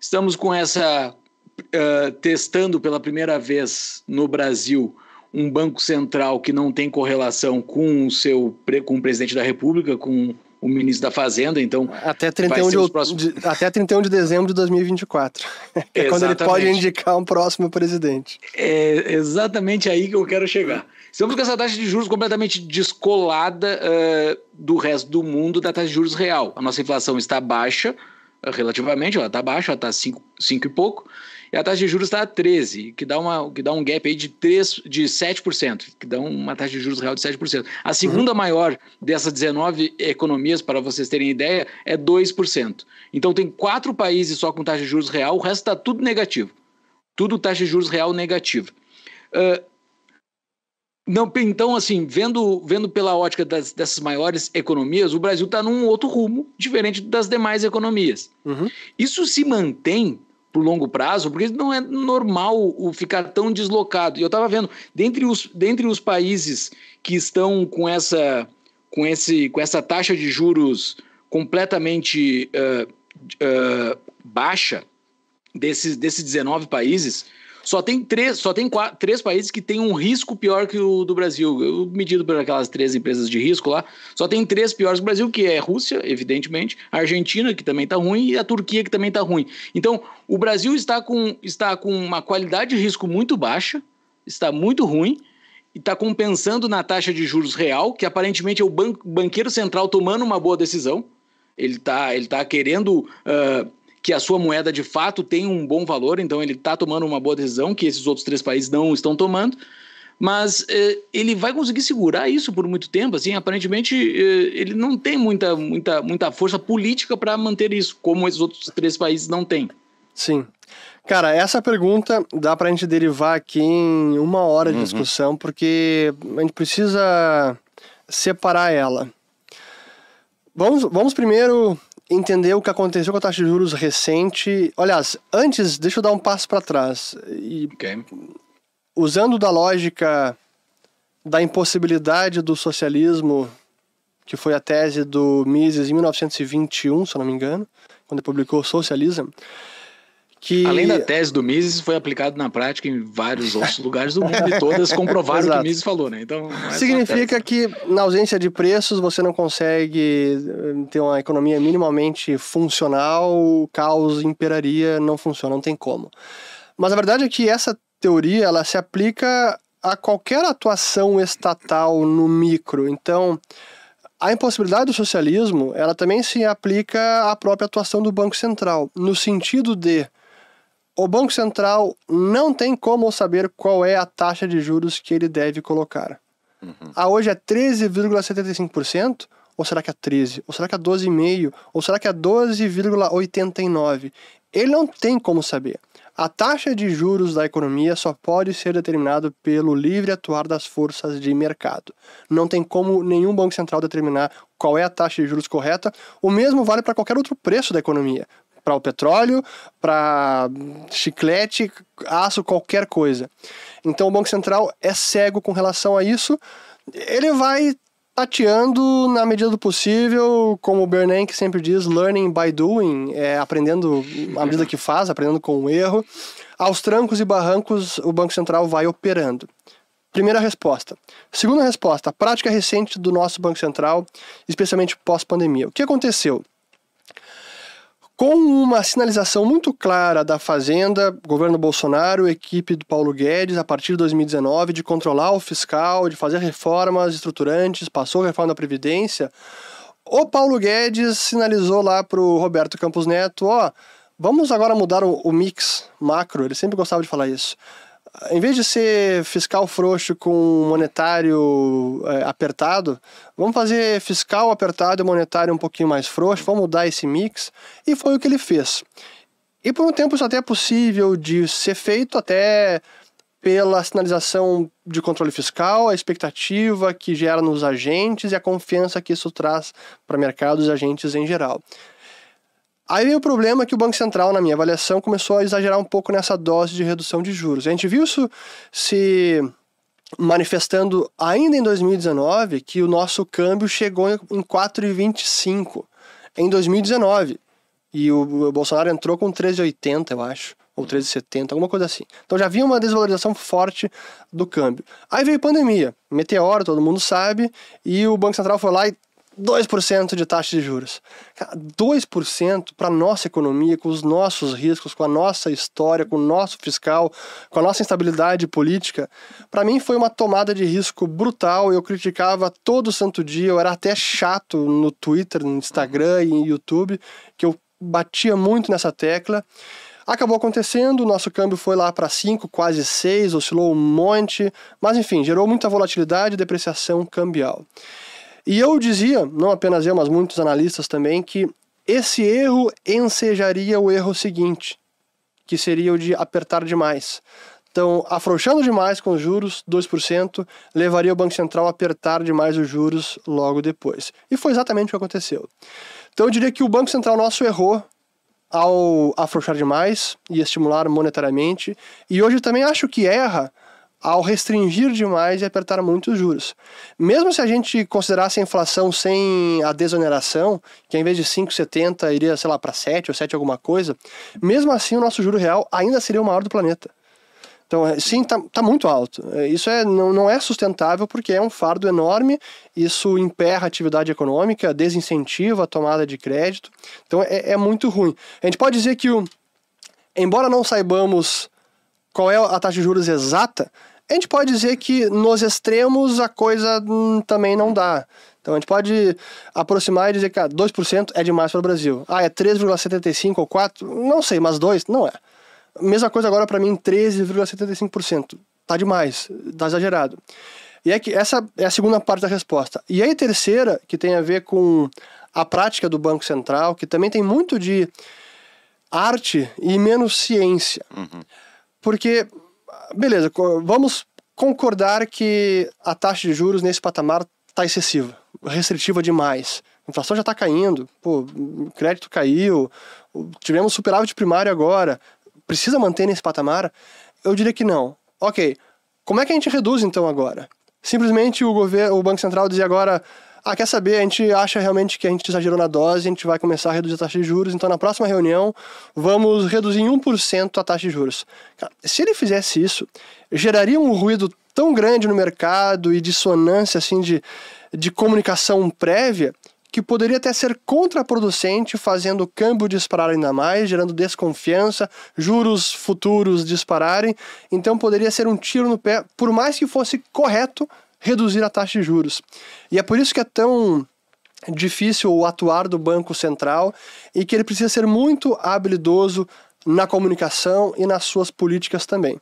C: Estamos com essa. Uh, testando pela primeira vez no Brasil um banco central que não tem correlação com o seu com o presidente da República, com o ministro da Fazenda, então.
A: Até 31, de, próximos... de, até 31 de dezembro de 2024. é quando ele pode indicar um próximo presidente.
C: É exatamente aí que eu quero chegar. Estamos com essa taxa de juros completamente descolada uh, do resto do mundo da taxa de juros real. A nossa inflação está baixa, relativamente, ela está baixa, ela está 5 e pouco, e a taxa de juros está a 13, que dá, uma, que dá um gap aí de, 3, de 7%, que dá uma taxa de juros real de 7%. A segunda uhum. maior dessas 19 economias, para vocês terem ideia, é 2%. Então tem quatro países só com taxa de juros real, o resto está tudo negativo. Tudo taxa de juros real negativa. Uh, não, então, assim, vendo, vendo pela ótica das, dessas maiores economias, o Brasil está num outro rumo, diferente das demais economias. Uhum. Isso se mantém por longo prazo, porque não é normal o ficar tão deslocado. E eu estava vendo, dentre os, dentre os países que estão com essa, com esse, com essa taxa de juros completamente uh, uh, baixa, desses, desses 19 países, só tem três, só tem quatro, três países que têm um risco pior que o do Brasil. medido por aquelas três empresas de risco lá, só tem três piores que o Brasil, que é Rússia, evidentemente, a Argentina, que também está ruim, e a Turquia, que também está ruim. Então, o Brasil está com, está com uma qualidade de risco muito baixa, está muito ruim, e está compensando na taxa de juros real, que aparentemente é o banqueiro central tomando uma boa decisão. Ele está ele tá querendo uh, que a sua moeda de fato tem um bom valor, então ele está tomando uma boa decisão que esses outros três países não estão tomando, mas eh, ele vai conseguir segurar isso por muito tempo. Assim, aparentemente eh, ele não tem muita, muita, muita força política para manter isso, como esses outros três países não têm.
A: Sim. Cara, essa pergunta dá para a gente derivar aqui em uma hora de uhum. discussão, porque a gente precisa separar ela. Vamos, vamos primeiro entender o que aconteceu com a taxa de juros recente. Aliás, antes, deixa eu dar um passo para trás. E, okay. Usando da lógica da impossibilidade do socialismo, que foi a tese do Mises em 1921, se eu não me engano, quando ele publicou Socialism, que...
C: Além da tese do Mises, foi aplicado na prática em vários outros lugares do mundo e todas comprovaram o que o Mises falou, né? Então,
A: é Significa que na ausência de preços você não consegue eh, ter uma economia minimamente funcional, o caos imperaria, não funciona, não tem como. Mas a verdade é que essa teoria ela se aplica a qualquer atuação estatal no micro. Então, a impossibilidade do socialismo, ela também se aplica à própria atuação do Banco Central, no sentido de o Banco Central não tem como saber qual é a taxa de juros que ele deve colocar. Uhum. A hoje é 13,75%? Ou será que é 13? Ou será que é 12,5? Ou será que é 12,89? Ele não tem como saber. A taxa de juros da economia só pode ser determinada pelo livre atuar das forças de mercado. Não tem como nenhum banco central determinar qual é a taxa de juros correta. O mesmo vale para qualquer outro preço da economia para o petróleo, para chiclete, aço, qualquer coisa. Então o Banco Central é cego com relação a isso. Ele vai tateando na medida do possível, como o Bernanke sempre diz, learning by doing, é, aprendendo à medida que faz, aprendendo com o erro. Aos trancos e barrancos, o Banco Central vai operando. Primeira resposta. Segunda resposta, prática recente do nosso Banco Central, especialmente pós-pandemia. O que aconteceu? Com uma sinalização muito clara da Fazenda, governo Bolsonaro, equipe do Paulo Guedes, a partir de 2019, de controlar o fiscal, de fazer reformas estruturantes, passou a reforma da Previdência, o Paulo Guedes sinalizou lá para o Roberto Campos Neto, ó, vamos agora mudar o, o mix macro, ele sempre gostava de falar isso em vez de ser fiscal frouxo com monetário é, apertado, vamos fazer fiscal apertado e monetário um pouquinho mais frouxo, vamos mudar esse mix. E foi o que ele fez. E por um tempo isso até é possível de ser feito, até pela sinalização de controle fiscal, a expectativa que gera nos agentes e a confiança que isso traz para mercados e agentes em geral. Aí vem o problema que o Banco Central, na minha avaliação, começou a exagerar um pouco nessa dose de redução de juros. A gente viu isso se manifestando ainda em 2019, que o nosso câmbio chegou em 4,25 em 2019. E o Bolsonaro entrou com 13,80, eu acho, ou 13,70, alguma coisa assim. Então já havia uma desvalorização forte do câmbio. Aí veio pandemia, meteoro, todo mundo sabe, e o Banco Central foi lá e 2% de taxa de juros. 2% para a nossa economia, com os nossos riscos, com a nossa história, com o nosso fiscal, com a nossa instabilidade política, para mim foi uma tomada de risco brutal. Eu criticava todo santo dia, eu era até chato no Twitter, no Instagram e no YouTube, que eu batia muito nessa tecla. Acabou acontecendo, o nosso câmbio foi lá para 5, quase 6, oscilou um monte, mas enfim, gerou muita volatilidade e depreciação cambial. E eu dizia, não apenas eu, mas muitos analistas também, que esse erro ensejaria o erro seguinte, que seria o de apertar demais. Então, afrouxando demais com os juros, 2%, levaria o Banco Central a apertar demais os juros logo depois. E foi exatamente o que aconteceu. Então, eu diria que o Banco Central nosso errou ao afrouxar demais e estimular monetariamente, e hoje também acho que erra ao restringir demais e apertar muito os juros. Mesmo se a gente considerasse a inflação sem a desoneração, que em vez de 5,70 iria, sei lá, para 7 ou 7 alguma coisa, mesmo assim o nosso juro real ainda seria o maior do planeta. Então, é, sim, está tá muito alto. É, isso é, não, não é sustentável porque é um fardo enorme, isso emperra a atividade econômica, desincentiva a tomada de crédito. Então, é, é muito ruim. A gente pode dizer que, o, embora não saibamos qual é a taxa de juros exata, a gente pode dizer que nos extremos a coisa hum, também não dá. Então a gente pode aproximar e dizer que ah, 2% é demais para o Brasil. Ah, é 3,75 ou 4? Não sei, mas 2 não é. Mesma coisa agora para mim, 13,75%. Tá demais, tá exagerado. E é que essa é a segunda parte da resposta. E aí a terceira, que tem a ver com a prática do Banco Central, que também tem muito de arte e menos ciência. Uhum. Porque beleza, vamos concordar que a taxa de juros nesse patamar está excessiva, restritiva demais. A inflação já está caindo, pô, o crédito caiu, tivemos superávit primário agora, precisa manter nesse patamar? Eu diria que não. Ok, como é que a gente reduz então agora? Simplesmente o governo, o Banco Central dizia agora ah, quer saber, a gente acha realmente que a gente exagerou na dose, a gente vai começar a reduzir a taxa de juros, então na próxima reunião vamos reduzir em 1% a taxa de juros. se ele fizesse isso, geraria um ruído tão grande no mercado e dissonância assim de, de comunicação prévia que poderia até ser contraproducente, fazendo o câmbio disparar ainda mais, gerando desconfiança, juros futuros dispararem. Então poderia ser um tiro no pé, por mais que fosse correto reduzir a taxa de juros. E é por isso que é tão difícil o atuar do Banco Central e que ele precisa ser muito habilidoso na comunicação e nas suas políticas também.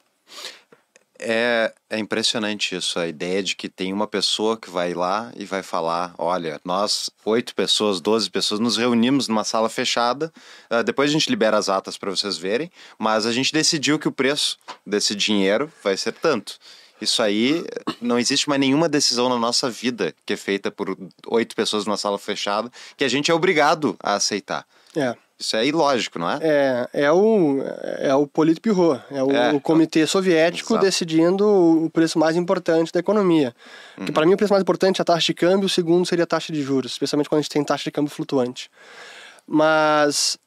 B: É, é impressionante isso, a ideia de que tem uma pessoa que vai lá e vai falar: olha, nós, oito pessoas, doze pessoas, nos reunimos numa sala fechada, uh, depois a gente libera as atas para vocês verem, mas a gente decidiu que o preço desse dinheiro vai ser tanto. Isso aí, não existe mais nenhuma decisão na nossa vida que é feita por oito pessoas numa sala fechada que a gente é obrigado a aceitar.
A: É.
B: Isso é ilógico, não é?
A: É, é o, é o Politburo, é o, é, o comitê soviético exato. decidindo o preço mais importante da economia. Uhum. Que para mim o preço mais importante é a taxa de câmbio, o segundo seria a taxa de juros, especialmente quando a gente tem taxa de câmbio flutuante. Mas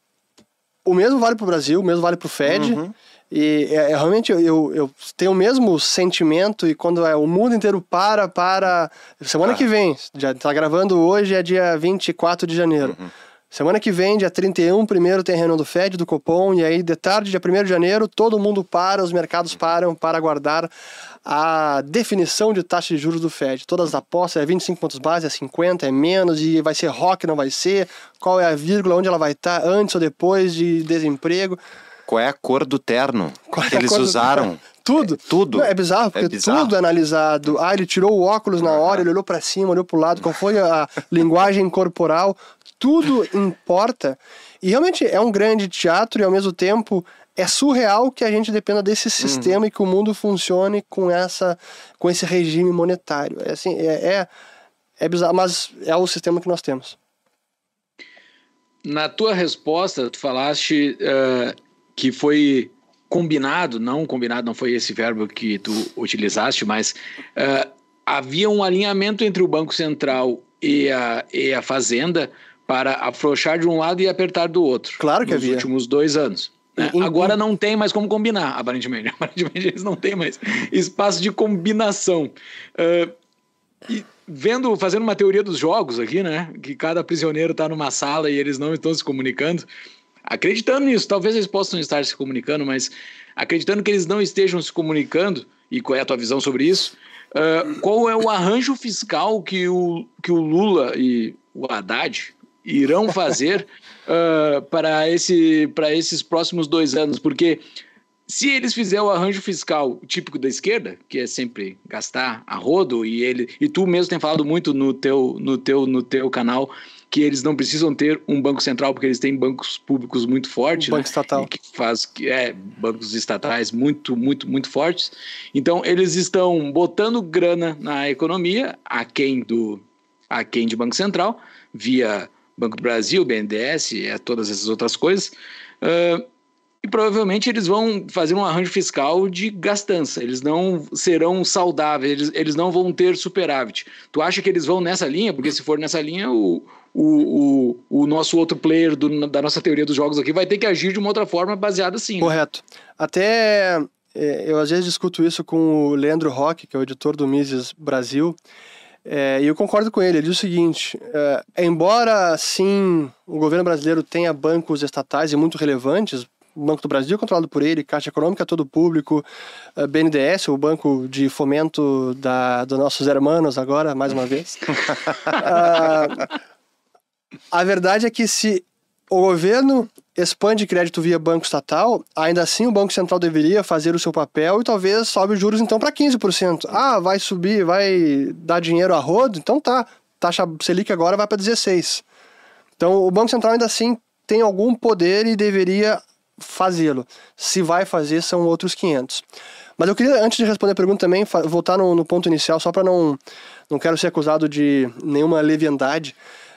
A: o mesmo vale para o Brasil, o mesmo vale para o Fed. Uhum. E é, é, realmente eu, eu, eu, tenho o mesmo sentimento e quando é, o mundo inteiro para, para. Semana ah. que vem, já está gravando hoje, é dia 24 de janeiro. Uhum. Semana que vem, dia 31, primeiro tem a reunião do Fed, do Copom, e aí de tarde, dia 1 de janeiro, todo mundo para, os mercados param para aguardar a definição de taxa de juros do Fed. Todas as apostas, é 25 pontos base, é 50, é menos, e vai ser rock, não vai ser, qual é a vírgula, onde ela vai estar, antes ou depois de desemprego.
B: Qual é a cor do terno é que eles usaram?
A: Tudo. É,
B: tudo.
A: Não, é bizarro, porque é bizarro. tudo é analisado. Ah, ele tirou o óculos na hora, ele olhou para cima, olhou para o lado, qual foi a linguagem corporal. Tudo importa. E realmente é um grande teatro e ao mesmo tempo é surreal que a gente dependa desse sistema uhum. e que o mundo funcione com essa com esse regime monetário. É assim, é, é, é bizarro, mas é o sistema que nós temos.
C: Na tua resposta, tu falaste uh, que foi combinado, não combinado, não foi esse verbo que tu utilizaste, mas uh, havia um alinhamento entre o Banco Central e a, e a Fazenda para afrouxar de um lado e apertar do outro.
A: Claro que
C: nos
A: havia.
C: Nos últimos dois anos. Né? Em, Agora não tem mais como combinar, aparentemente. Aparentemente eles não têm mais espaço de combinação. Uh, e vendo, fazendo uma teoria dos jogos aqui, né? Que cada prisioneiro está numa sala e eles não estão se comunicando. Acreditando nisso, talvez eles possam estar se comunicando, mas acreditando que eles não estejam se comunicando, e qual é a tua visão sobre isso? Uh, qual é o arranjo fiscal que o, que o Lula e o Haddad irão fazer uh, para, esse, para esses próximos dois anos? Porque se eles fizerem o arranjo fiscal típico da esquerda, que é sempre gastar a rodo, e ele e tu mesmo tem falado muito no teu, no teu, no teu canal que eles não precisam ter um banco central porque eles têm bancos públicos muito fortes,
A: um banco
C: né?
A: estatal,
C: que faz que é bancos estatais muito, muito, muito fortes. Então eles estão botando grana na economia, a quem do a quem de banco central, via Banco do Brasil, BNDES, é todas essas outras coisas. Uh, e provavelmente eles vão fazer um arranjo fiscal de gastança, eles não serão saudáveis, eles, eles não vão ter superávit. Tu acha que eles vão nessa linha? Porque se for nessa linha, o, o, o, o nosso outro player do, da nossa teoria dos jogos aqui vai ter que agir de uma outra forma baseada assim. Né?
A: Correto. Até é, eu às vezes discuto isso com o Leandro Roque, que é o editor do Mises Brasil, é, e eu concordo com ele. Ele diz o seguinte: é, embora sim o governo brasileiro tenha bancos estatais e muito relevantes, o Banco do Brasil controlado por ele, Caixa Econômica todo público, BNDES, o banco de fomento da, dos nossos hermanos agora, mais uma vez. uh, a verdade é que se o governo expande crédito via banco estatal, ainda assim o Banco Central deveria fazer o seu papel e talvez sobe os juros então para 15%. Ah, vai subir, vai dar dinheiro a rodo? Então tá, taxa Selic agora vai para 16%. Então o Banco Central ainda assim tem algum poder e deveria fazê-lo. Se vai fazer, são outros 500. Mas eu queria, antes de responder a pergunta também, voltar no, no ponto inicial, só para não, não quero ser acusado de nenhuma leviandade.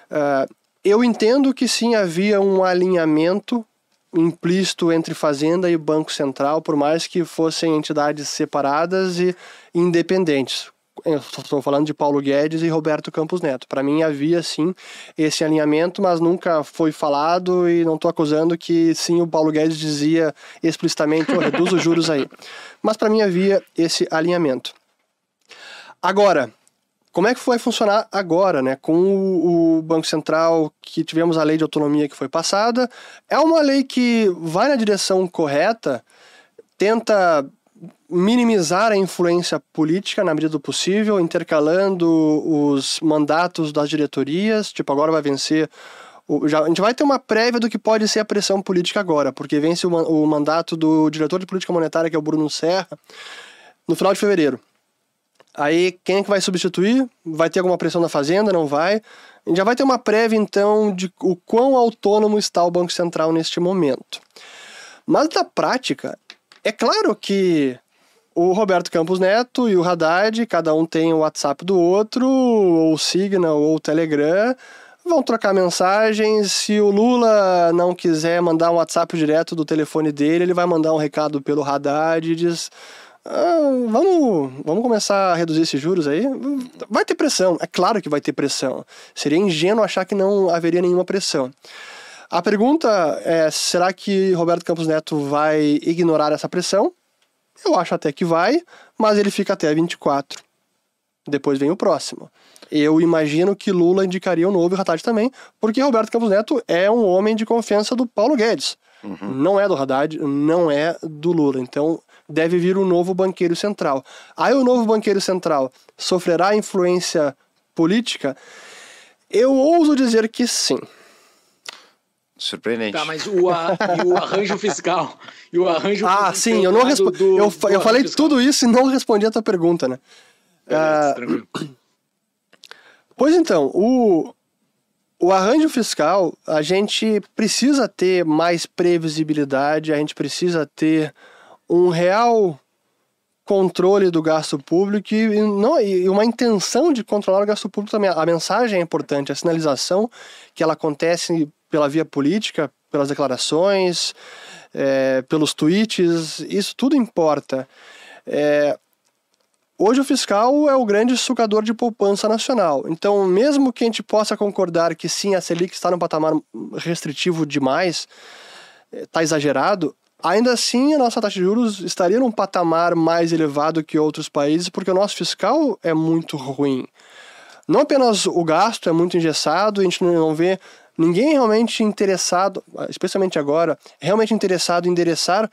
A: Uh, eu entendo que sim havia um alinhamento implícito entre Fazenda e Banco Central, por mais que fossem entidades separadas e independentes estou falando de Paulo Guedes e Roberto Campos Neto. Para mim havia sim esse alinhamento, mas nunca foi falado e não estou acusando que sim o Paulo Guedes dizia explicitamente, oh, reduz os juros aí. Mas para mim havia esse alinhamento. Agora, como é que vai funcionar agora, né? Com o, o Banco Central, que tivemos a lei de autonomia que foi passada, é uma lei que vai na direção correta, tenta minimizar a influência política na medida do possível, intercalando os mandatos das diretorias. Tipo, agora vai vencer. Já, a gente vai ter uma prévia do que pode ser a pressão política agora, porque vence o, o mandato do diretor de política monetária, que é o Bruno Serra, no final de fevereiro. Aí, quem é que vai substituir? Vai ter alguma pressão na Fazenda? Não vai? Já vai ter uma prévia, então, de o quão autônomo está o Banco Central neste momento. Mas, na prática, é claro que o Roberto Campos Neto e o Haddad, cada um tem o WhatsApp do outro, ou o Signal, ou o Telegram, vão trocar mensagens. Se o Lula não quiser mandar um WhatsApp direto do telefone dele, ele vai mandar um recado pelo Haddad e diz. Ah, vamos, vamos começar a reduzir esses juros aí? Vai ter pressão, é claro que vai ter pressão. Seria ingênuo achar que não haveria nenhuma pressão. A pergunta é: será que Roberto Campos Neto vai ignorar essa pressão? Eu acho até que vai, mas ele fica até 24. Depois vem o próximo. Eu imagino que Lula indicaria o novo e Haddad também, porque Roberto Campos Neto é um homem de confiança do Paulo Guedes. Uhum. Não é do Haddad, não é do Lula. Então deve vir um novo banqueiro central. Aí o novo banqueiro central sofrerá influência política? Eu ouso dizer que sim.
B: Surpreendente.
C: Tá, mas o, a, o arranjo fiscal. E o arranjo
A: Ah, sim, eu não respondi. Eu, eu falei fiscal. tudo isso e não respondi a tua pergunta, né? Beleza, uh, pois então, o, o arranjo fiscal, a gente precisa ter mais previsibilidade, a gente precisa ter um real controle do gasto público e, não, e uma intenção de controlar o gasto público também. A mensagem é importante, a sinalização que ela acontece pela via política, pelas declarações, é, pelos tweets, isso tudo importa. É, hoje o fiscal é o grande sugador de poupança nacional. Então, mesmo que a gente possa concordar que sim, a Selic está num patamar restritivo demais, está exagerado, ainda assim a nossa taxa de juros estaria num patamar mais elevado que outros países, porque o nosso fiscal é muito ruim. não apenas o gasto é muito engessado, a gente não vê ninguém realmente interessado, especialmente agora, realmente interessado em endereçar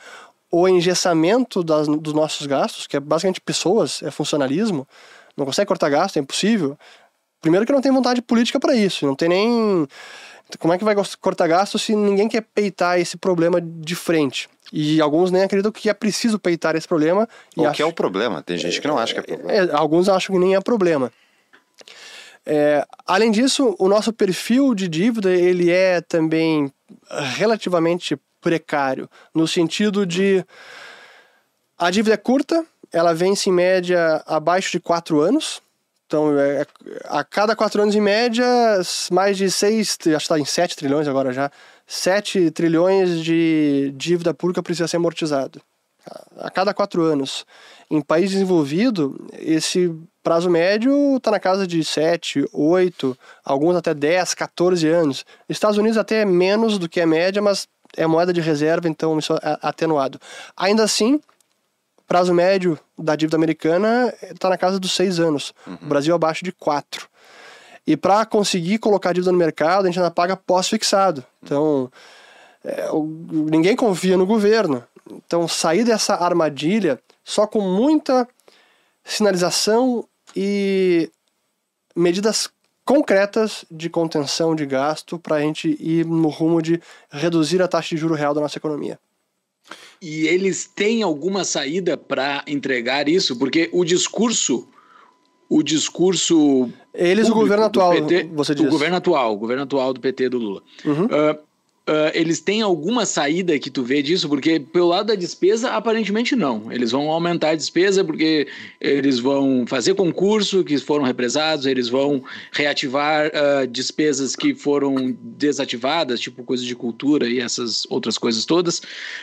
A: o engessamento das, dos nossos gastos, que é basicamente pessoas, é funcionalismo, não consegue cortar gasto, é impossível. Primeiro que não tem vontade política para isso, não tem nem como é que vai cortar gasto se ninguém quer peitar esse problema de frente? E alguns nem acreditam que é preciso peitar esse problema.
B: O
A: que
B: é o problema? Tem gente que não acha que é problema.
A: É, alguns acham que nem é problema. É, além disso, o nosso perfil de dívida ele é também relativamente precário, no sentido de a dívida é curta, ela vence em média abaixo de quatro anos, então, é, a cada quatro anos em média, mais de seis, acho que está em sete trilhões agora já, sete trilhões de dívida pública precisa ser amortizado. A cada quatro anos. Em país desenvolvido, esse prazo médio está na casa de 7, 8, alguns até 10, 14 anos. Estados Unidos até é menos do que a média, mas é moeda de reserva, então isso é atenuado. Ainda assim, prazo médio da dívida americana está na casa dos seis anos. Uhum. O Brasil abaixo de quatro. E para conseguir colocar dívida no mercado, a gente ainda paga pós-fixado. Então, é, ninguém confia no governo. Então, sair dessa armadilha só com muita sinalização e medidas concretas de contenção de gasto para a gente ir no rumo de reduzir a taxa de juro real da nossa economia.
C: E eles têm alguma saída para entregar isso? Porque o discurso o discurso.
A: Eles, o governo atual,
C: PT,
A: você diz.
C: O governo atual, o governo atual do PT do Lula. Uhum. Uh, Uh, eles têm alguma saída que tu vê disso? Porque pelo lado da despesa, aparentemente não. Eles vão aumentar a despesa porque eles vão fazer concurso que foram represados, eles vão reativar uh, despesas que foram desativadas, tipo coisas de cultura e essas outras coisas todas.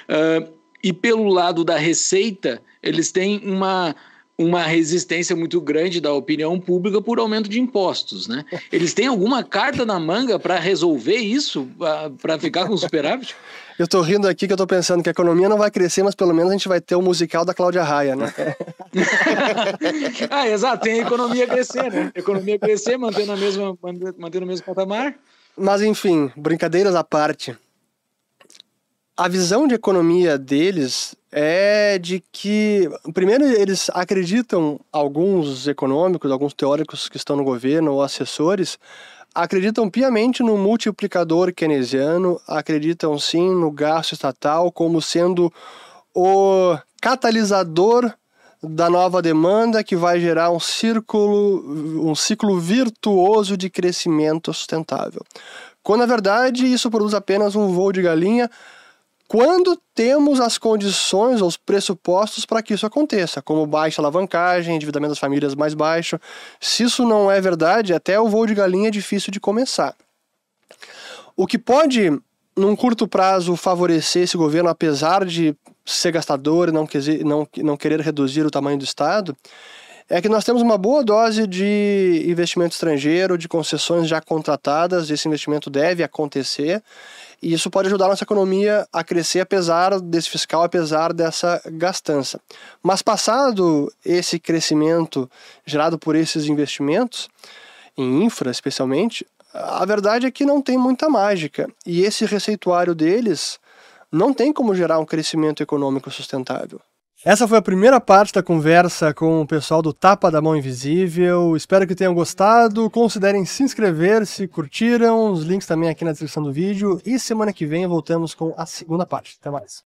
C: Uh, e pelo lado da receita, eles têm uma uma resistência muito grande da opinião pública por aumento de impostos, né? Eles têm alguma carta na manga para resolver isso, para ficar com superávit?
A: Eu tô rindo aqui que eu tô pensando que a economia não vai crescer, mas pelo menos a gente vai ter o musical da Cláudia Raia, né?
C: ah, exato, tem a economia crescer, né? A economia crescer, mantendo, a mesma, mantendo o mesmo patamar.
A: Mas enfim, brincadeiras à parte. A visão de economia deles é de que, primeiro, eles acreditam, alguns econômicos, alguns teóricos que estão no governo ou assessores, acreditam piamente no multiplicador keynesiano, acreditam sim no gasto estatal como sendo o catalisador da nova demanda que vai gerar um círculo, um ciclo virtuoso de crescimento sustentável. Quando na verdade isso produz apenas um voo de galinha quando temos as condições, os pressupostos para que isso aconteça, como baixa alavancagem, endividamento das famílias mais baixo. Se isso não é verdade, até o voo de galinha é difícil de começar. O que pode, num curto prazo, favorecer esse governo, apesar de ser gastador e não, não, não querer reduzir o tamanho do Estado, é que nós temos uma boa dose de investimento estrangeiro, de concessões já contratadas, esse investimento deve acontecer e isso pode ajudar a nossa economia a crescer apesar desse fiscal, apesar dessa gastança. Mas passado esse crescimento gerado por esses investimentos, em infra especialmente, a verdade é que não tem muita mágica. E esse receituário deles não tem como gerar um crescimento econômico sustentável. Essa foi a primeira parte da conversa com o pessoal do Tapa da Mão Invisível. Espero que tenham gostado. Considerem se inscrever se curtiram. Os links também aqui na descrição do vídeo. E semana que vem voltamos com a segunda parte. Até mais.